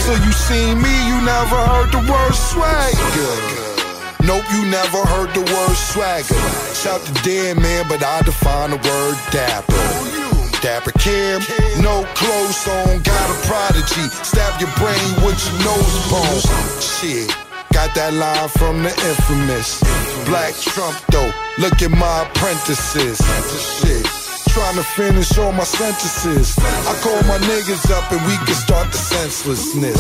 So you seen me, you never heard the word swag. Good. Nope, you never heard the word swagger. Shout the dead man, but I define the word dapper. Dapper Kim, no clothes on, got a prodigy. Stab your brain with your nose bone. Shit, got that line from the infamous. Black Trump though, look at my apprentices. Shit trying to finish all my sentences. I call my niggas up and we can start the senselessness.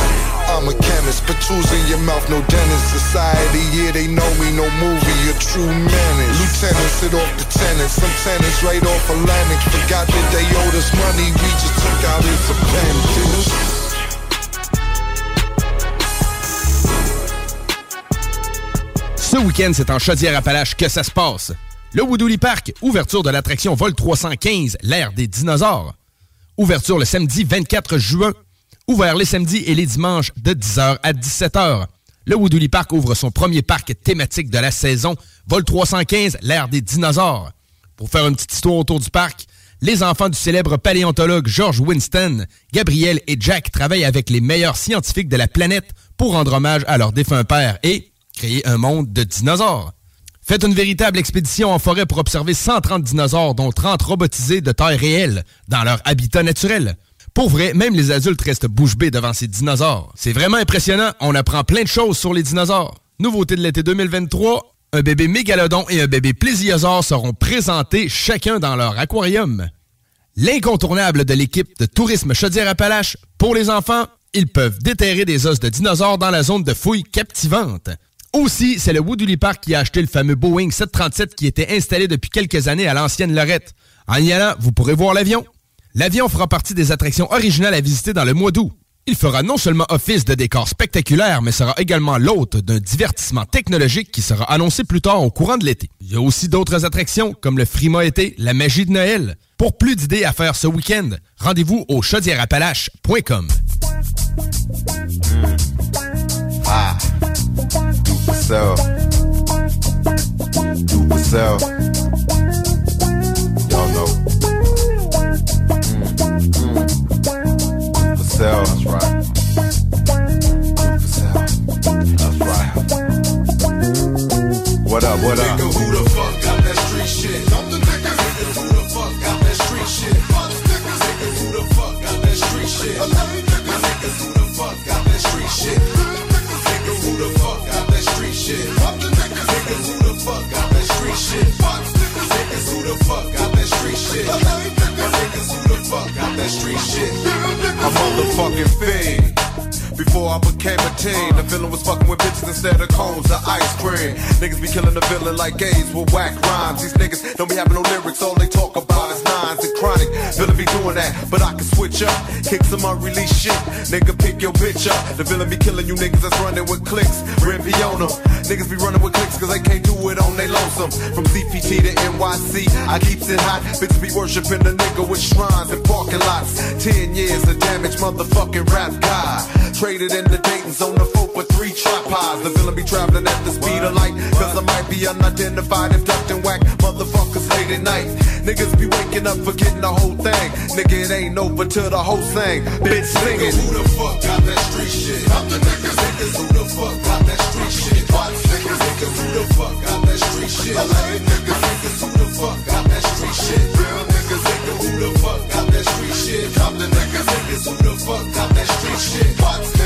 I'm a chemist, but in your mouth, no dentist. Society, yeah, they know me, no movie, a true menace. Lieutenants sit off the tenants, some tenants right off Atlantic. Forgot that they owed us money, we just took out his appendage. Ce week-end, c'est en Chaudière-Appalaches que ça se passe. Le Woodouli Park, ouverture de l'attraction Vol 315, l'ère des dinosaures. Ouverture le samedi 24 juin. Ouvert les samedis et les dimanches de 10h à 17h. Le Woodouli Park ouvre son premier parc thématique de la saison, Vol 315, l'ère des dinosaures. Pour faire une petite histoire autour du parc, les enfants du célèbre paléontologue George Winston, Gabriel et Jack travaillent avec les meilleurs scientifiques de la planète pour rendre hommage à leur défunt père et créer un monde de dinosaures. Faites une véritable expédition en forêt pour observer 130 dinosaures, dont 30 robotisés de taille réelle, dans leur habitat naturel. Pour vrai, même les adultes restent bouche bée devant ces dinosaures. C'est vraiment impressionnant, on apprend plein de choses sur les dinosaures. Nouveauté de l'été 2023, un bébé mégalodon et un bébé plésiosaure seront présentés chacun dans leur aquarium. L'incontournable de l'équipe de tourisme Chaudière-Appalaches, pour les enfants, ils peuvent déterrer des os de dinosaures dans la zone de fouilles captivante. Aussi, c'est le Woodley Park qui a acheté le fameux Boeing 737 qui était installé depuis quelques années à l'ancienne Lorette. En y allant, vous pourrez voir l'avion. L'avion fera partie des attractions originales à visiter dans le mois d'août. Il fera non seulement office de décor spectaculaire, mais sera également l'hôte d'un divertissement technologique qui sera annoncé plus tard au courant de l'été. Il y a aussi d'autres attractions comme le Frima été, la magie de Noël. Pour plus d'idées à faire ce week-end, rendez-vous au chaudièreappalaches.com. Ah. Do for self. Do for self. Y'all know. Mm, mm. For motherfucking fiend. Before I became a teen, the villain was fucking with bitches instead of cones or ice cream. Niggas be killing the villain like gays with whack rhymes. These niggas don't be having no lyrics, all they talk about is nines and chronic. Villain be doing that, but I can switch up, kick some unreleased shit. Nigga, pick your bitch up. The villain be killing you niggas that's running with clicks. Be on them. Niggas be running with clicks cause they can't do it on they lonesome. From CPT to NYC, I keeps it hot. Bitches be worshiping the nigga with shrines and parking lots. Ten years of damage, motherfucking rap god. Traded in the Dayton's on the phone for three tripods. The villain be traveling at the speed of light. Cause I might be unidentified, abducting whack motherfuckers late at night. Niggas be waking up forgetting the whole thing. Nigga, it ain't over till the whole thing. Bitch singing. Niggas, who the fuck got that street shit? I'm the niggas, niggas, who the fuck got that street shit? Niggas, niggas, who the fuck got that street shit? Niggas, niggas, who the fuck got that street shit? Real niggas, niggas, who the fuck got that street shit? I'm niggas, niggas, who the fuck got that street shit? Niggas,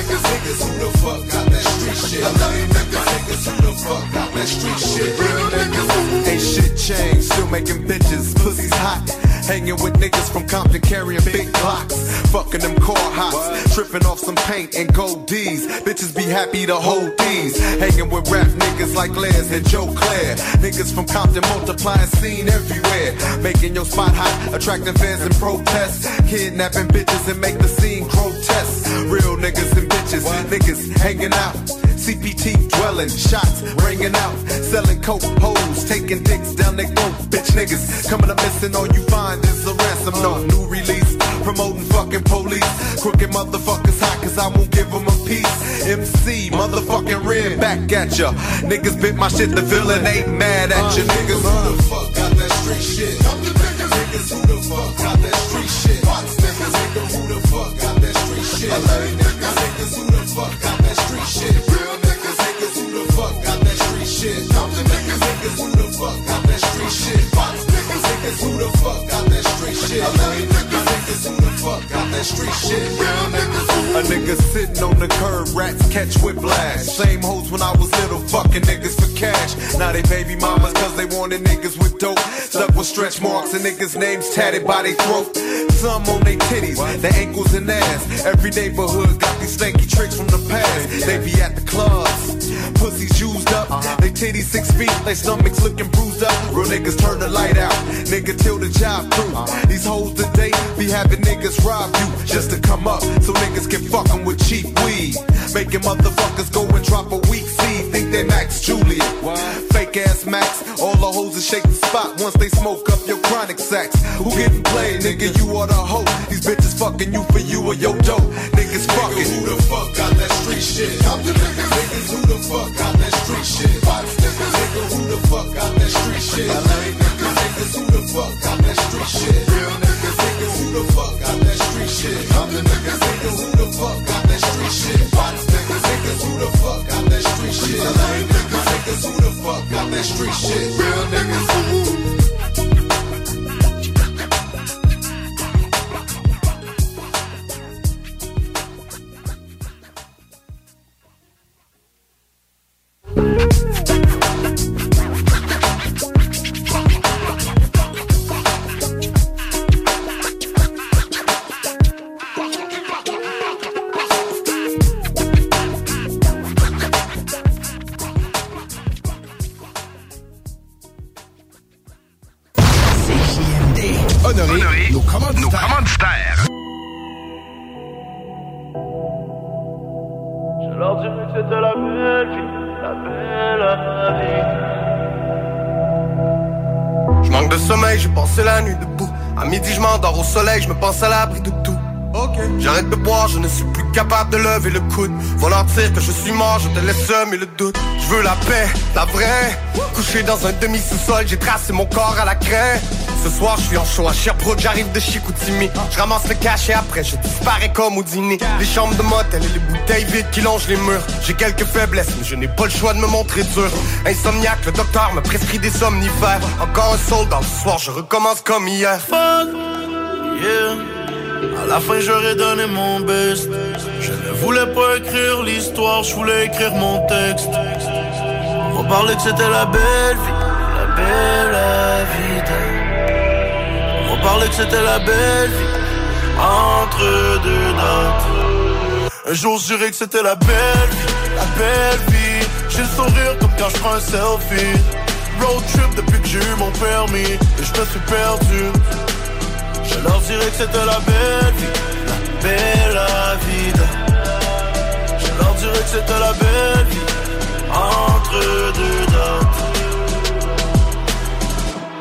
niggas, who the fuck got that street shit? Niggas, niggas, who the fuck got that street shit? Real niggas ain't shit changed. Still making bitches, pussy's hot. Hanging with niggas from Compton carrying big blocks. Fucking them car hops. Tripping off some paint and gold D's. Bitches be happy to hold these. Hanging with rap niggas like Les and Joe Claire. Niggas from Compton multiplying scene everywhere. Making your spot hot, attracting fans and protests. Kidnapping bitches and make the scene grotesque. Real niggas and bitches, niggas hanging out. CPT dwelling, shots ringing out, selling coke, hoes, taking dicks down their throat. Bitch niggas coming up missing, all you find is a ransom note. New release, promoting fucking police. Crooked motherfuckers hot, cause I won't give them a piece. MC, motherfucking red back at ya. Niggas bit my shit, the villain ain't mad at ya. Niggas, who the fuck got that street shit niggas who the fuck got that street shit? I'm the niggas, niggas who the fuck got that street shit. Real niggas, niggas who the fuck got that street shit. Compton niggas, niggas who the fuck got that street shit. Fox niggas, niggas who the fuck got that street shit. Atlanta niggas, niggas who the fuck out that street shit. Real niggas. A nigga sitting on the curb, rats catch whiplash. Same hoes when I was little, fucking niggas for cash. Now they baby mamas cause they wanted niggas with dope. Stuck with stretch marks and niggas' names tatted by their throat. Some on their titties, their ankles and ass. Every neighborhood got these stanky tricks from the past. They be at the clubs, pussies used up. Uh-huh. They titties six feet, they stomachs looking bruised up. Real niggas turn the light out, nigga till the job through. Uh-huh. These hoes today be having niggas rob you just to come up, so niggas can fuck 'em with cheap weed. Making motherfuckers go and drop a weak seed, think they Max Julien. Fake ass Max, all the hoes that shake the spot once they smoke up your chronic sacks. Who getting played, nigga? You are the hoe. These bitches fucking you for you or your dope. Niggas fucking. Who the fuck got that street shit? Come to niggas. Niggas, who the fuck got that street shit? Box niggas. Nigga, who the fuck got that street shit? LA niggas. Niggas, who the fuck got that street shit? Real niggas. Niggas, the street shit? Come to niggas. Niggas, who the fuck got that street shit? Box niggas. Niggas, who the fuck got that street shit? LA niggas. Niggas, who the fuck got that street shit? Real niggas. Lever le coude. Dire que je suis mort, je te laisse semer le doute. Je veux la paix, la vraie. Couché dans un demi-sous-sol, j'ai tracé mon corps à la craie. Ce soir, je suis en show à Sherbrooke, j'arrive de Chicoutimi. Je ramasse le cash et après, je disparais comme au dîner. Les chambres de motel et les bouteilles vides qui longent les murs. J'ai quelques faiblesses, mais je n'ai pas le choix de me montrer dur. Insomniaque, le docteur me prescrit des somnifères. Encore un soldat, ce soir, je recommence comme hier. Fuck, yeah. À la fin, j'aurais donné mon best. Voulais pas écrire l'histoire, je voulais écrire mon texte. On parlait que c'était la belle vie, la belle vie. On parlait que c'était la belle vie, entre deux dates. Un jour, je dirais que c'était la belle vie, la belle vie. J'ai le sourire comme quand je prends un selfie. Road trip depuis que j'ai eu mon permis, et je me suis perdu. Je leur dirais que c'était la belle vie, la belle vie. C'était la belle vie, entre deux dates.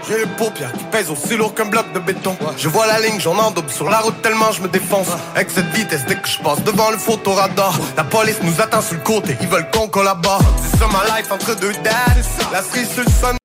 J'ai les paupières qui pèsent aussi lourd qu'un bloc de béton. Je vois la ligne, j'en endobe sur la route tellement je me défonce. Avec cette vitesse, dès que je passe devant le photoradar, la police nous attend sur le côté, ils veulent qu'on collabore. C'est ça ma life entre deux dates. La cerise sur le.